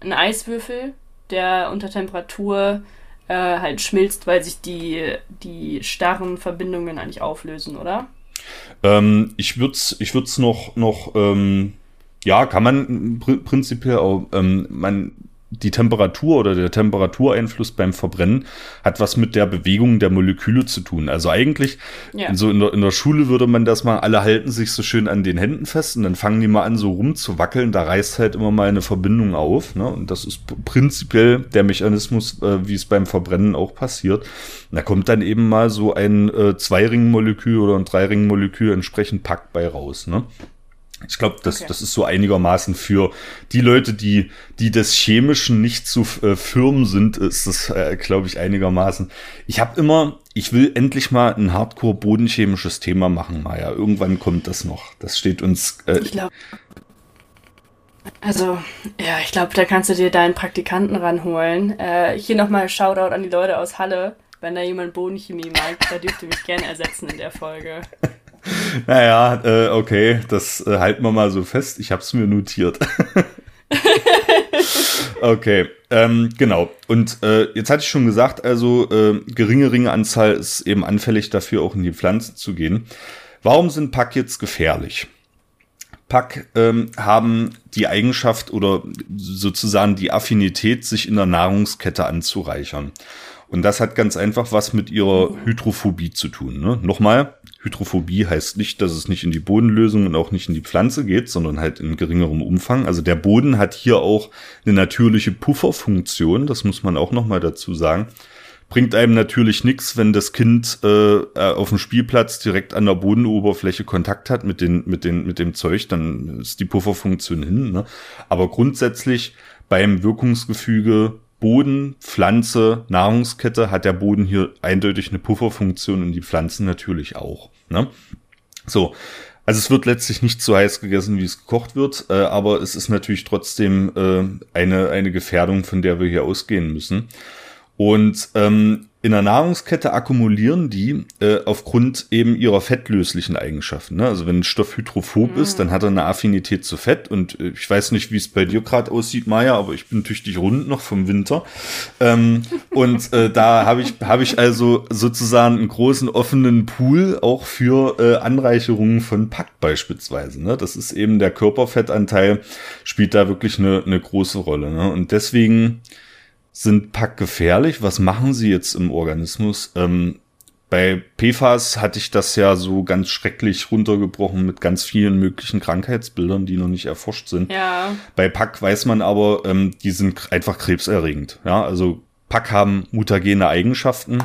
ein Eiswürfel, der unter Temperatur äh, halt schmilzt, weil sich die, die starren Verbindungen eigentlich auflösen, oder? Ähm, ich würde es ich würd's noch, noch ähm, ja, kann man pr prinzipiell auch, ähm, man, die Temperatur oder der Temperatureinfluss beim Verbrennen hat was mit der Bewegung der Moleküle zu tun. Also eigentlich, ja. so in der, in der Schule würde man das mal, alle halten sich so schön an den Händen fest und dann fangen die mal an so rumzuwackeln, da reißt halt immer mal eine Verbindung auf. Ne? Und das ist prinzipiell der Mechanismus, äh, wie es beim Verbrennen auch passiert. Und da kommt dann eben mal so ein äh, Zweiringmolekül oder ein Dreiringmolekül entsprechend packt bei raus. Ne? Ich glaube, das, okay. das ist so einigermaßen für die Leute, die, die des Chemischen nicht zu äh, firm sind, ist das, äh, glaube ich, einigermaßen. Ich habe immer, ich will endlich mal ein Hardcore-bodenchemisches Thema machen, Maja. Irgendwann kommt das noch. Das steht uns. Äh, ich glaube. Also, ja, ich glaube, da kannst du dir deinen Praktikanten ranholen. Äh, hier nochmal Shoutout an die Leute aus Halle. Wenn da jemand Bodenchemie mag, da dürft ihr mich gerne ersetzen in der Folge. [laughs] naja, äh, okay, das äh, halten wir mal so fest. Ich habe es mir notiert. [laughs] okay, ähm, genau. Und äh, jetzt hatte ich schon gesagt, also äh, geringe Ringeanzahl ist eben anfällig dafür, auch in die Pflanzen zu gehen. Warum sind Pack jetzt gefährlich? Pack ähm, haben die Eigenschaft oder sozusagen die Affinität, sich in der Nahrungskette anzureichern. Und das hat ganz einfach was mit ihrer Hydrophobie zu tun. Ne? Nochmal, Hydrophobie heißt nicht, dass es nicht in die Bodenlösung und auch nicht in die Pflanze geht, sondern halt in geringerem Umfang. Also der Boden hat hier auch eine natürliche Pufferfunktion, das muss man auch nochmal dazu sagen. Bringt einem natürlich nichts, wenn das Kind äh, auf dem Spielplatz direkt an der Bodenoberfläche Kontakt hat mit, den, mit, den, mit dem Zeug, dann ist die Pufferfunktion hin. Ne? Aber grundsätzlich beim Wirkungsgefüge Boden, Pflanze, Nahrungskette hat der Boden hier eindeutig eine Pufferfunktion und die Pflanzen natürlich auch. Ne? So, also es wird letztlich nicht so heiß gegessen, wie es gekocht wird, äh, aber es ist natürlich trotzdem äh, eine, eine Gefährdung, von der wir hier ausgehen müssen. Und ähm, in der Nahrungskette akkumulieren die äh, aufgrund eben ihrer fettlöslichen Eigenschaften. Ne? Also wenn ein Stoff hydrophob mhm. ist, dann hat er eine Affinität zu Fett. Und äh, ich weiß nicht, wie es bei dir gerade aussieht, Maya, aber ich bin tüchtig rund noch vom Winter. Ähm, [laughs] und äh, da habe ich, hab ich also sozusagen einen großen offenen Pool auch für äh, Anreicherungen von Pack beispielsweise. Ne? Das ist eben der Körperfettanteil, spielt da wirklich eine, eine große Rolle. Ne? Und deswegen sind Pack gefährlich. Was machen sie jetzt im Organismus? Ähm, bei PFAS hatte ich das ja so ganz schrecklich runtergebrochen mit ganz vielen möglichen Krankheitsbildern, die noch nicht erforscht sind. Ja. Bei Pack weiß man aber, ähm, die sind einfach krebserregend. Ja, also Pack haben mutagene Eigenschaften,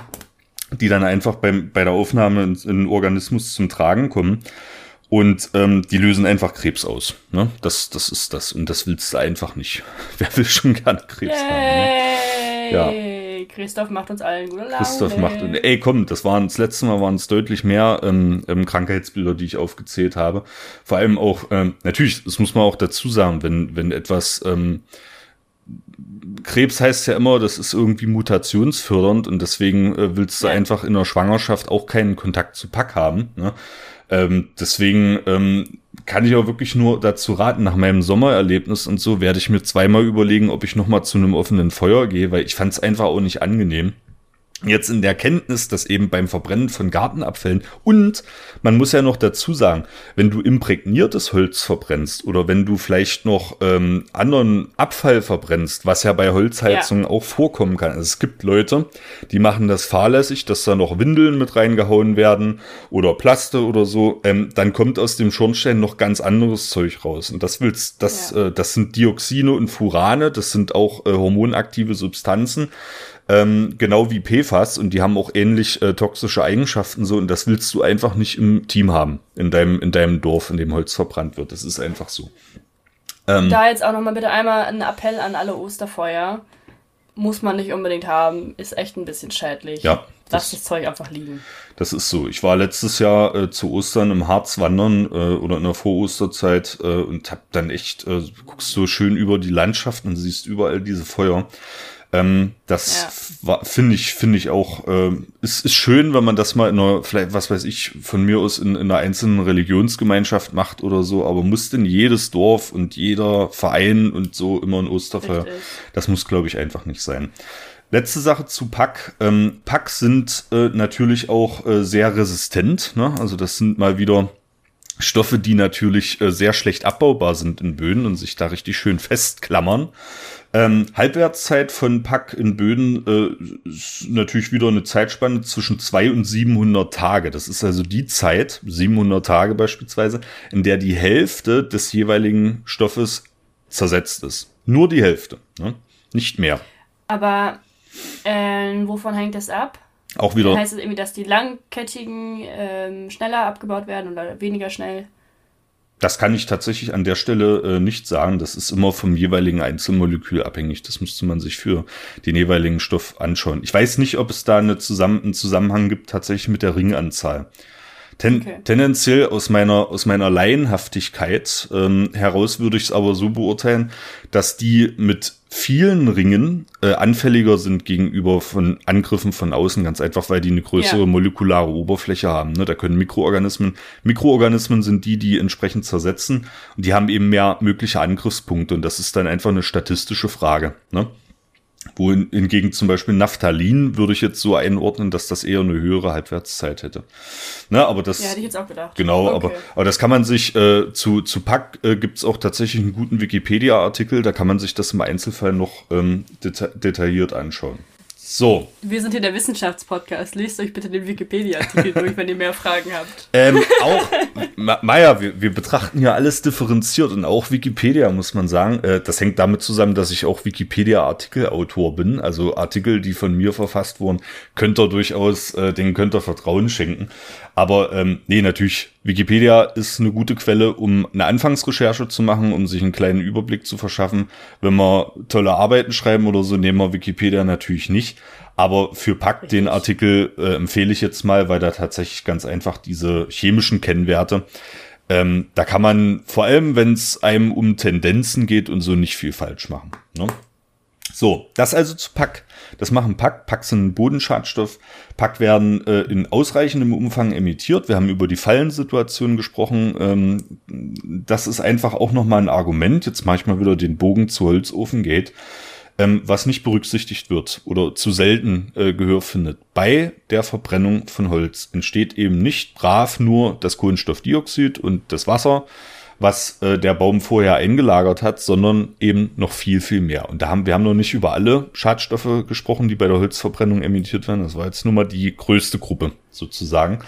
die dann einfach beim, bei der Aufnahme in, in den Organismus zum Tragen kommen. Und ähm, die lösen einfach Krebs aus. Ne? Das, das ist das. Und das willst du einfach nicht. [laughs] Wer will schon gerne Krebs Yay. haben? Ne? Ja. Christoph macht uns allen gute Laune. Christoph macht ey komm, das waren das letzte Mal waren es deutlich mehr ähm, ähm, Krankheitsbilder, die ich aufgezählt habe. Vor allem auch ähm, natürlich, das muss man auch dazu sagen, wenn wenn etwas ähm, Krebs heißt ja immer, das ist irgendwie mutationsfördernd und deswegen äh, willst du ja. einfach in der Schwangerschaft auch keinen Kontakt zu Pack haben. Ne? Ähm, deswegen ähm, kann ich auch wirklich nur dazu raten, nach meinem Sommererlebnis und so werde ich mir zweimal überlegen, ob ich nochmal zu einem offenen Feuer gehe, weil ich fand es einfach auch nicht angenehm jetzt in der Kenntnis, dass eben beim Verbrennen von Gartenabfällen und man muss ja noch dazu sagen, wenn du imprägniertes Holz verbrennst oder wenn du vielleicht noch ähm, anderen Abfall verbrennst, was ja bei Holzheizungen ja. auch vorkommen kann. Also es gibt Leute, die machen das fahrlässig, dass da noch Windeln mit reingehauen werden oder Plaste oder so, ähm, dann kommt aus dem Schornstein noch ganz anderes Zeug raus. Und das willst, das, ja. äh, das sind Dioxine und Furane, das sind auch äh, hormonaktive Substanzen ähm, genau wie PFAS und die haben auch ähnlich äh, toxische Eigenschaften so und das willst du einfach nicht im Team haben, in deinem, in deinem Dorf, in dem Holz verbrannt wird. Das ist einfach so. Ähm, da jetzt auch nochmal bitte einmal ein Appell an alle Osterfeuer. Muss man nicht unbedingt haben, ist echt ein bisschen schädlich. Ja, Lass das, das Zeug einfach liegen. Das ist so. Ich war letztes Jahr äh, zu Ostern im Harz wandern äh, oder in der Vorosterzeit äh, und hab dann echt, äh, guckst so schön über die Landschaft und siehst überall diese Feuer. Ähm, das ja. finde ich, finde ich auch, äh, ist, ist schön, wenn man das mal in einer, vielleicht, was weiß ich, von mir aus in, in einer einzelnen Religionsgemeinschaft macht oder so, aber muss denn jedes Dorf und jeder Verein und so immer ein Osterfeuer? Richtig. Das muss, glaube ich, einfach nicht sein. Letzte Sache zu Pack. Ähm, Pack sind äh, natürlich auch äh, sehr resistent. Ne? Also das sind mal wieder Stoffe, die natürlich äh, sehr schlecht abbaubar sind in Böden und sich da richtig schön festklammern. Ähm, Halbwertszeit von Pack in Böden äh, ist natürlich wieder eine Zeitspanne zwischen 200 und 700 Tage. Das ist also die Zeit, 700 Tage beispielsweise, in der die Hälfte des jeweiligen Stoffes zersetzt ist. Nur die Hälfte, ne? nicht mehr. Aber äh, wovon hängt das ab? Auch wieder. Heißt es irgendwie, dass die langkettigen ähm, schneller abgebaut werden oder weniger schnell? Das kann ich tatsächlich an der Stelle äh, nicht sagen. Das ist immer vom jeweiligen Einzelmolekül abhängig. Das müsste man sich für den jeweiligen Stoff anschauen. Ich weiß nicht, ob es da eine zusammen, einen Zusammenhang gibt tatsächlich mit der Ringanzahl. Ten, okay. Tendenziell aus meiner, aus meiner Laienhaftigkeit ähm, heraus würde ich es aber so beurteilen, dass die mit vielen Ringen äh, anfälliger sind gegenüber von Angriffen von außen, ganz einfach, weil die eine größere ja. molekulare Oberfläche haben. Ne? Da können Mikroorganismen, Mikroorganismen sind die, die entsprechend zersetzen und die haben eben mehr mögliche Angriffspunkte und das ist dann einfach eine statistische Frage. Ne? Wo hingegen zum Beispiel Naphthalin würde ich jetzt so einordnen, dass das eher eine höhere Halbwertszeit hätte. Na, aber das. Ja, hätte ich jetzt auch gedacht. Genau, okay. aber, aber das kann man sich äh, zu, zu Pack äh, gibt auch tatsächlich einen guten Wikipedia-Artikel, da kann man sich das im Einzelfall noch ähm, deta detailliert anschauen. So. Wir sind hier der Wissenschaftspodcast. Lest euch bitte den Wikipedia-Artikel [laughs] durch, wenn ihr mehr Fragen habt. Ähm, auch, [laughs] Maya, wir, wir betrachten hier alles differenziert und auch Wikipedia, muss man sagen. Äh, das hängt damit zusammen, dass ich auch Wikipedia-Artikelautor bin. Also Artikel, die von mir verfasst wurden, könnt ihr durchaus, äh, denen könnt ihr Vertrauen schenken. Aber ähm, nee, natürlich, Wikipedia ist eine gute Quelle, um eine Anfangsrecherche zu machen, um sich einen kleinen Überblick zu verschaffen. Wenn wir tolle Arbeiten schreiben oder so, nehmen wir Wikipedia natürlich nicht. Aber für Pack den Artikel äh, empfehle ich jetzt mal, weil da tatsächlich ganz einfach diese chemischen Kennwerte, ähm, da kann man vor allem, wenn es einem um Tendenzen geht und so, nicht viel falsch machen. Ne? So, das also zu Pack. Das machen Pack. Pack sind Bodenschadstoff. Pack werden äh, in ausreichendem Umfang emittiert. Wir haben über die Fallensituation gesprochen. Ähm, das ist einfach auch nochmal ein Argument. Jetzt mache ich mal wieder den Bogen zu Holzofengate. Ähm, was nicht berücksichtigt wird oder zu selten äh, Gehör findet. Bei der Verbrennung von Holz entsteht eben nicht brav nur das Kohlenstoffdioxid und das Wasser, was äh, der Baum vorher eingelagert hat, sondern eben noch viel, viel mehr. Und da haben wir haben noch nicht über alle Schadstoffe gesprochen, die bei der Holzverbrennung emittiert werden. Das war jetzt nur mal die größte Gruppe sozusagen.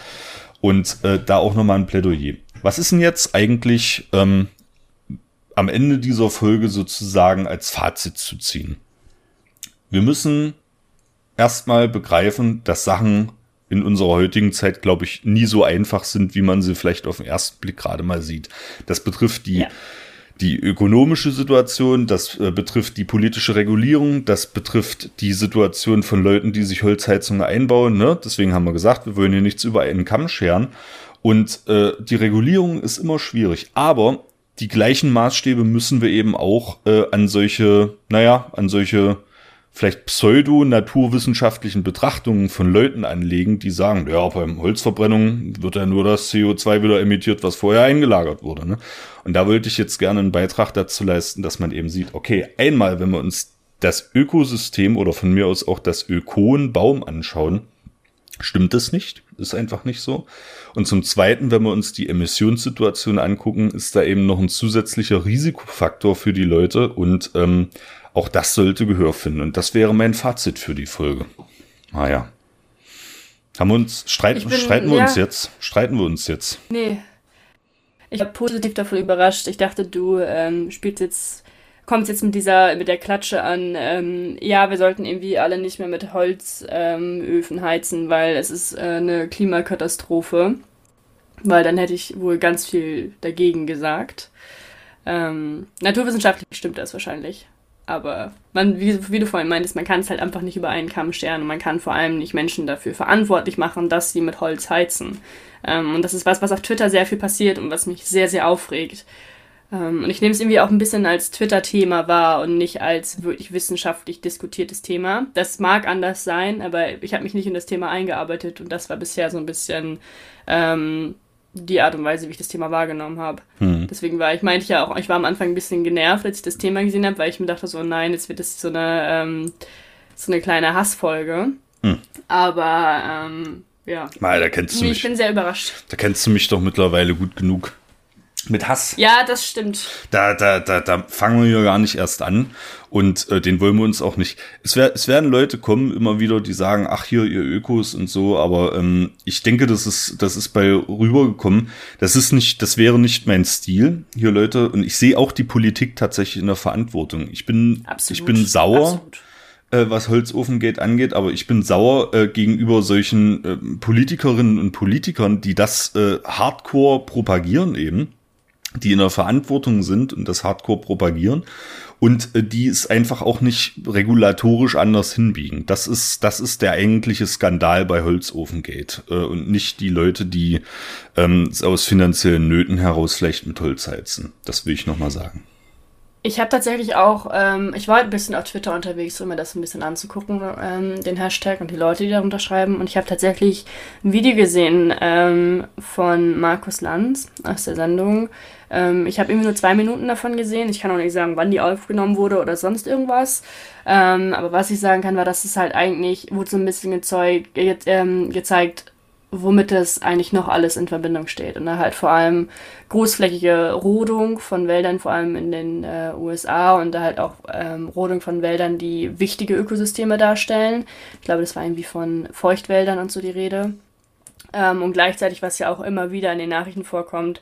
Und äh, da auch nochmal ein Plädoyer. Was ist denn jetzt eigentlich ähm, am Ende dieser Folge sozusagen als Fazit zu ziehen? Wir müssen erstmal begreifen, dass Sachen in unserer heutigen Zeit, glaube ich, nie so einfach sind, wie man sie vielleicht auf den ersten Blick gerade mal sieht. Das betrifft die, ja. die ökonomische Situation, das äh, betrifft die politische Regulierung, das betrifft die Situation von Leuten, die sich Holzheizungen einbauen. Ne? Deswegen haben wir gesagt, wir wollen hier nichts über einen Kamm scheren. Und äh, die Regulierung ist immer schwierig. Aber die gleichen Maßstäbe müssen wir eben auch äh, an solche, naja, an solche vielleicht pseudo-naturwissenschaftlichen Betrachtungen von Leuten anlegen, die sagen, ja, beim Holzverbrennung wird ja nur das CO2 wieder emittiert, was vorher eingelagert wurde. Ne? Und da wollte ich jetzt gerne einen Beitrag dazu leisten, dass man eben sieht, okay, einmal, wenn wir uns das Ökosystem oder von mir aus auch das Ökon-Baum anschauen, stimmt es nicht, ist einfach nicht so. Und zum Zweiten, wenn wir uns die Emissionssituation angucken, ist da eben noch ein zusätzlicher Risikofaktor für die Leute und ähm, auch das sollte Gehör finden. Und das wäre mein Fazit für die Folge. Naja. Ah Haben wir uns, streiten, bin, streiten wir ja. uns jetzt? Streiten wir uns jetzt? Nee. Ich war positiv davon überrascht. Ich dachte, du ähm, spielst jetzt, kommst jetzt mit dieser, mit der Klatsche an, ähm, ja, wir sollten irgendwie alle nicht mehr mit Holzöfen ähm, heizen, weil es ist äh, eine Klimakatastrophe. Weil dann hätte ich wohl ganz viel dagegen gesagt. Ähm, naturwissenschaftlich stimmt das wahrscheinlich. Aber man, wie, wie du vorhin meintest, man kann es halt einfach nicht über einen Kamm scheren und man kann vor allem nicht Menschen dafür verantwortlich machen, dass sie mit Holz heizen. Ähm, und das ist was, was auf Twitter sehr viel passiert und was mich sehr, sehr aufregt. Ähm, und ich nehme es irgendwie auch ein bisschen als Twitter-Thema wahr und nicht als wirklich wissenschaftlich diskutiertes Thema. Das mag anders sein, aber ich habe mich nicht in das Thema eingearbeitet und das war bisher so ein bisschen ähm, die Art und Weise, wie ich das Thema wahrgenommen habe. Hm. Deswegen war ich, meinte ich ja auch, ich war am Anfang ein bisschen genervt, als ich das Thema gesehen habe, weil ich mir dachte so, nein, jetzt wird das so eine, ähm, so eine kleine Hassfolge. Hm. Aber ähm, ja. Mal, da kennst du ich mich. Ich bin sehr überrascht. Da kennst du mich doch mittlerweile gut genug mit Hass. Ja, das stimmt. Da, da, da, da fangen wir ja gar nicht erst an. Und äh, den wollen wir uns auch nicht. Es, wär, es werden Leute kommen, immer wieder, die sagen, ach hier, ihr Ökos und so, aber ähm, ich denke, das ist, das ist bei rübergekommen. Das ist nicht, das wäre nicht mein Stil, hier Leute. Und ich sehe auch die Politik tatsächlich in der Verantwortung. Ich bin, Absolut. ich bin sauer. Absolut äh, was Holzofengate angeht, aber ich bin sauer äh, gegenüber solchen äh, Politikerinnen und Politikern, die das äh, hardcore propagieren eben die in der Verantwortung sind und das Hardcore propagieren und äh, die es einfach auch nicht regulatorisch anders hinbiegen. Das ist, das ist der eigentliche Skandal bei Holzofengate äh, und nicht die Leute, die ähm, aus finanziellen Nöten heraus vielleicht mit Holz heizen. Das will ich nochmal sagen. Ich habe tatsächlich auch, ähm, ich war ein bisschen auf Twitter unterwegs, um mir das ein bisschen anzugucken, ähm, den Hashtag und die Leute, die darunter schreiben. Und ich habe tatsächlich ein Video gesehen ähm, von Markus Lanz aus der Sendung. Ähm, ich habe irgendwie nur zwei Minuten davon gesehen. Ich kann auch nicht sagen, wann die aufgenommen wurde oder sonst irgendwas. Ähm, aber was ich sagen kann, war, dass es halt eigentlich, wurde so ein bisschen gezeugt, ge ähm, gezeigt, womit es eigentlich noch alles in Verbindung steht. Und da halt vor allem großflächige Rodung von Wäldern, vor allem in den äh, USA und da halt auch ähm, Rodung von Wäldern, die wichtige Ökosysteme darstellen. Ich glaube, das war irgendwie von Feuchtwäldern und so die Rede. Ähm, und gleichzeitig, was ja auch immer wieder in den Nachrichten vorkommt,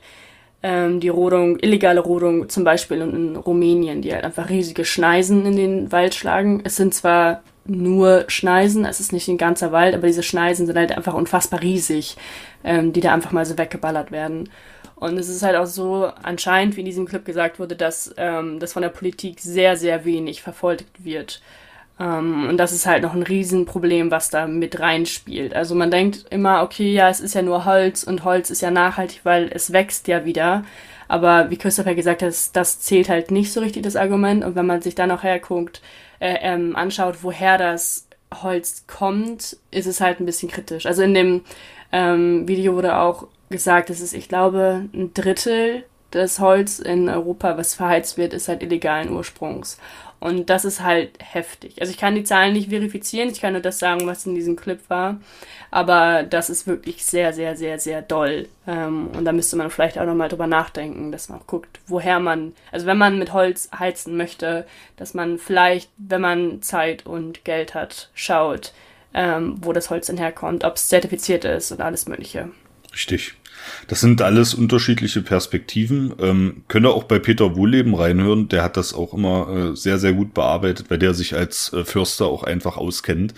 ähm, die Rodung, illegale Rodung zum Beispiel in Rumänien, die halt einfach riesige Schneisen in den Wald schlagen. Es sind zwar nur Schneisen, es ist nicht ein ganzer Wald, aber diese Schneisen sind halt einfach unfassbar riesig, ähm, die da einfach mal so weggeballert werden. Und es ist halt auch so anscheinend, wie in diesem Clip gesagt wurde, dass ähm, das von der Politik sehr, sehr wenig verfolgt wird. Ähm, und das ist halt noch ein Riesenproblem, was da mit reinspielt. Also man denkt immer, okay, ja, es ist ja nur Holz und Holz ist ja nachhaltig, weil es wächst ja wieder. Aber wie Christopher gesagt hat, das zählt halt nicht so richtig das Argument. Und wenn man sich dann auch herguckt, äh, ähm, anschaut, woher das Holz kommt, ist es halt ein bisschen kritisch. Also in dem ähm, Video wurde auch gesagt, es, ich glaube, ein Drittel des Holz in Europa, was verheizt wird, ist halt illegalen Ursprungs. Und das ist halt heftig. Also ich kann die Zahlen nicht verifizieren, ich kann nur das sagen, was in diesem Clip war. Aber das ist wirklich sehr, sehr, sehr, sehr doll. Ähm, und da müsste man vielleicht auch nochmal drüber nachdenken, dass man guckt, woher man, also wenn man mit Holz heizen möchte, dass man vielleicht, wenn man Zeit und Geld hat, schaut, ähm, wo das Holz denn herkommt, ob es zertifiziert ist und alles Mögliche. Richtig. Das sind alles unterschiedliche Perspektiven. Ähm, könnt ihr auch bei Peter Wohlleben reinhören. Der hat das auch immer äh, sehr, sehr gut bearbeitet, weil der sich als äh, Förster auch einfach auskennt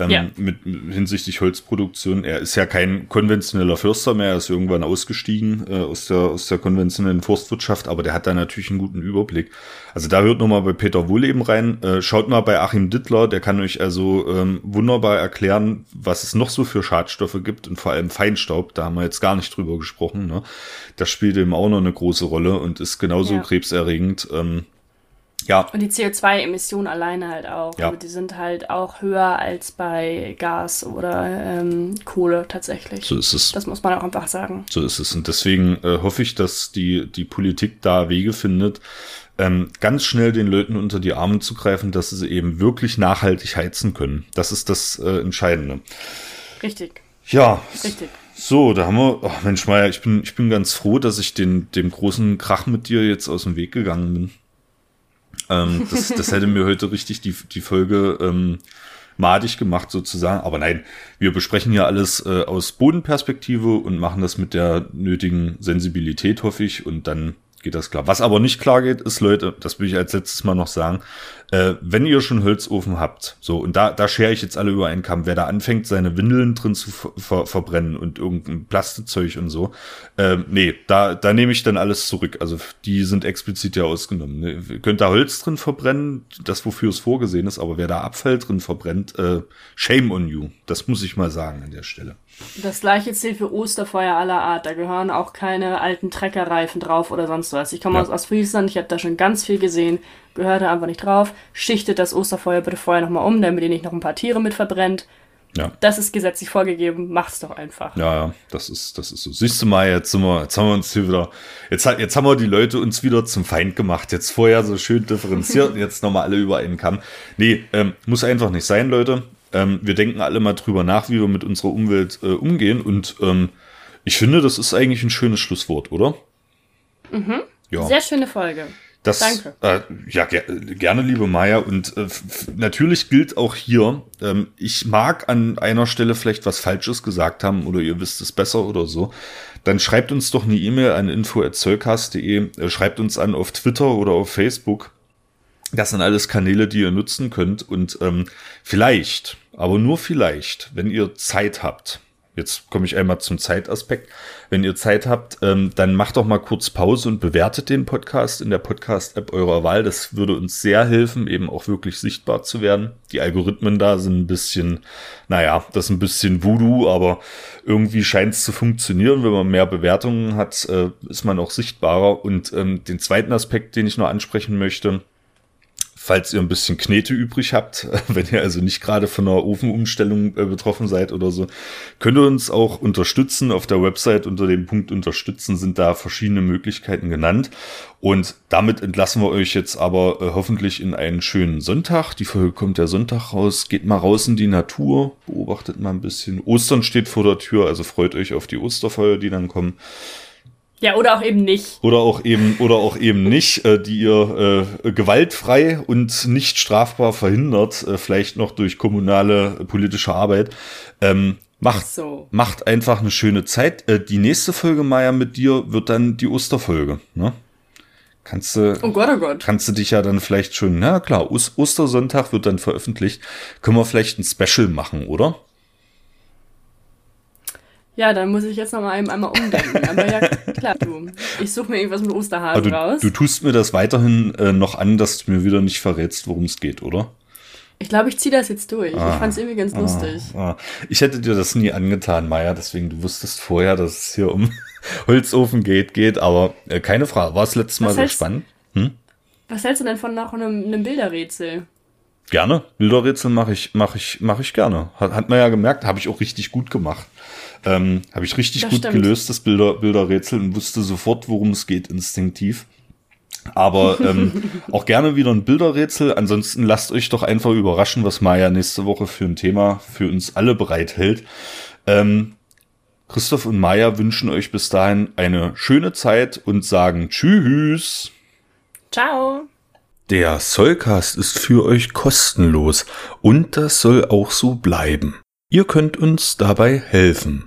ähm, ja. mit hinsichtlich Holzproduktion. Er ist ja kein konventioneller Förster mehr, er ist irgendwann ausgestiegen äh, aus, der, aus der konventionellen Forstwirtschaft, aber der hat da natürlich einen guten Überblick. Also da hört nochmal bei Peter Wohleben rein. Äh, schaut mal bei Achim Dittler, der kann euch also ähm, wunderbar erklären, was es noch so für Schadstoffe gibt und vor allem Feinstaub. Da haben wir jetzt gar nicht drüber gesprochen. Ne? Das spielt eben auch noch eine große Rolle und ist genauso ja. krebserregend. Ähm, ja. Und die CO2-Emissionen alleine halt auch. Ja. Also die sind halt auch höher als bei Gas oder ähm, Kohle tatsächlich. So ist es. Das muss man auch einfach sagen. So ist es. Und deswegen äh, hoffe ich, dass die, die Politik da Wege findet, ähm, ganz schnell den Leuten unter die Arme zu greifen, dass sie eben wirklich nachhaltig heizen können. Das ist das äh, Entscheidende. Richtig. Ja. Richtig. So, da haben wir, oh Mensch, Meier, ich bin, ich bin ganz froh, dass ich den, dem großen Krach mit dir jetzt aus dem Weg gegangen bin. Ähm, das, das hätte mir heute richtig die, die Folge ähm, madig gemacht sozusagen. Aber nein, wir besprechen ja alles äh, aus Bodenperspektive und machen das mit der nötigen Sensibilität, hoffe ich. Und dann geht das klar. Was aber nicht klar geht, ist, Leute, das will ich als letztes Mal noch sagen, äh, wenn ihr schon Holzofen habt, so, und da, da schere ich jetzt alle über einen Kamm, wer da anfängt, seine Windeln drin zu ver ver verbrennen und irgendein Plastikzeug und so, äh, nee, da, da nehme ich dann alles zurück. Also die sind explizit ja ausgenommen. Ne? Ihr könnt da Holz drin verbrennen, das wofür es vorgesehen ist, aber wer da Abfall drin verbrennt, äh, shame on you. Das muss ich mal sagen an der Stelle. Das gleiche zählt für Osterfeuer aller Art. Da gehören auch keine alten Treckerreifen drauf oder sonst was. Ich komme ja. aus Ostfriesland, ich habe da schon ganz viel gesehen. Gehört da einfach nicht drauf. Schichtet das Osterfeuer bitte vorher nochmal um, damit ihr nicht noch ein paar Tiere mit verbrennt. Ja. Das ist gesetzlich vorgegeben, macht's doch einfach. Ja, ja, das ist, das ist so. Siehst du mal, jetzt sind wir, jetzt haben wir uns hier wieder, jetzt, jetzt haben wir die Leute uns wieder zum Feind gemacht. Jetzt vorher so schön differenziert, jetzt nochmal alle über einen Kamm. Nee, ähm, muss einfach nicht sein, Leute. Ähm, wir denken alle mal drüber nach, wie wir mit unserer Umwelt äh, umgehen. Und ähm, ich finde, das ist eigentlich ein schönes Schlusswort, oder? Mhm. Ja. Sehr schöne Folge. Das, Danke. Äh, ja, ger gerne, liebe Maya. Und äh, natürlich gilt auch hier, ähm, ich mag an einer Stelle vielleicht was Falsches gesagt haben oder ihr wisst es besser oder so. Dann schreibt uns doch eine E-Mail an info.zollcast.de, äh, schreibt uns an auf Twitter oder auf Facebook. Das sind alles Kanäle, die ihr nutzen könnt. Und ähm, vielleicht, aber nur vielleicht, wenn ihr Zeit habt, jetzt komme ich einmal zum Zeitaspekt, wenn ihr Zeit habt, ähm, dann macht doch mal kurz Pause und bewertet den Podcast in der Podcast-App eurer Wahl. Das würde uns sehr helfen, eben auch wirklich sichtbar zu werden. Die Algorithmen da sind ein bisschen, naja, das ist ein bisschen Voodoo, aber irgendwie scheint es zu funktionieren. Wenn man mehr Bewertungen hat, äh, ist man auch sichtbarer. Und ähm, den zweiten Aspekt, den ich noch ansprechen möchte, falls ihr ein bisschen Knete übrig habt, [laughs] wenn ihr also nicht gerade von einer Ofenumstellung äh, betroffen seid oder so, könnt ihr uns auch unterstützen. Auf der Website unter dem Punkt Unterstützen sind da verschiedene Möglichkeiten genannt. Und damit entlassen wir euch jetzt aber äh, hoffentlich in einen schönen Sonntag. Die Folge kommt der Sonntag raus. Geht mal raus in die Natur, beobachtet mal ein bisschen. Ostern steht vor der Tür, also freut euch auf die Osterfeuer, die dann kommen. Ja, oder auch eben nicht. Oder auch eben, oder auch eben nicht, äh, die ihr äh, gewaltfrei und nicht strafbar verhindert, äh, vielleicht noch durch kommunale politische Arbeit. Ähm, macht, so. macht einfach eine schöne Zeit. Äh, die nächste Folge, Maya, mit dir wird dann die Osterfolge. Ne? Kannst du, oh Gott, oh Gott. kannst du dich ja dann vielleicht schon, na klar, Ostersonntag wird dann veröffentlicht. Können wir vielleicht ein Special machen, oder? Ja, dann muss ich jetzt noch mal einmal umdenken. Aber ja, [laughs] klar, du. Ich suche mir irgendwas mit Osterhasen du, raus. Du tust mir das weiterhin äh, noch an, dass du mir wieder nicht verrätst, worum es geht, oder? Ich glaube, ich ziehe das jetzt durch. Ah, ich fand es irgendwie ganz ah, lustig. Ah. Ich hätte dir das nie angetan, Maya, deswegen du wusstest vorher, dass es hier um [laughs] Holzofen geht, geht, aber äh, keine Frage. War es letztes Mal sehr spannend? Hm? Was hältst du denn von nach einem, einem Bilderrätsel? Gerne. Bilderrätsel mache ich, mache ich, mache ich gerne. Hat, hat man ja gemerkt, habe ich auch richtig gut gemacht. Ähm, Habe ich richtig das gut stimmt. gelöst, das Bilder, Bilderrätsel, und wusste sofort, worum es geht, instinktiv. Aber ähm, [laughs] auch gerne wieder ein Bilderrätsel. Ansonsten lasst euch doch einfach überraschen, was Maya nächste Woche für ein Thema für uns alle bereithält. Ähm, Christoph und Maya wünschen euch bis dahin eine schöne Zeit und sagen Tschüss. Ciao. Der Soulcast ist für euch kostenlos und das soll auch so bleiben. Ihr könnt uns dabei helfen.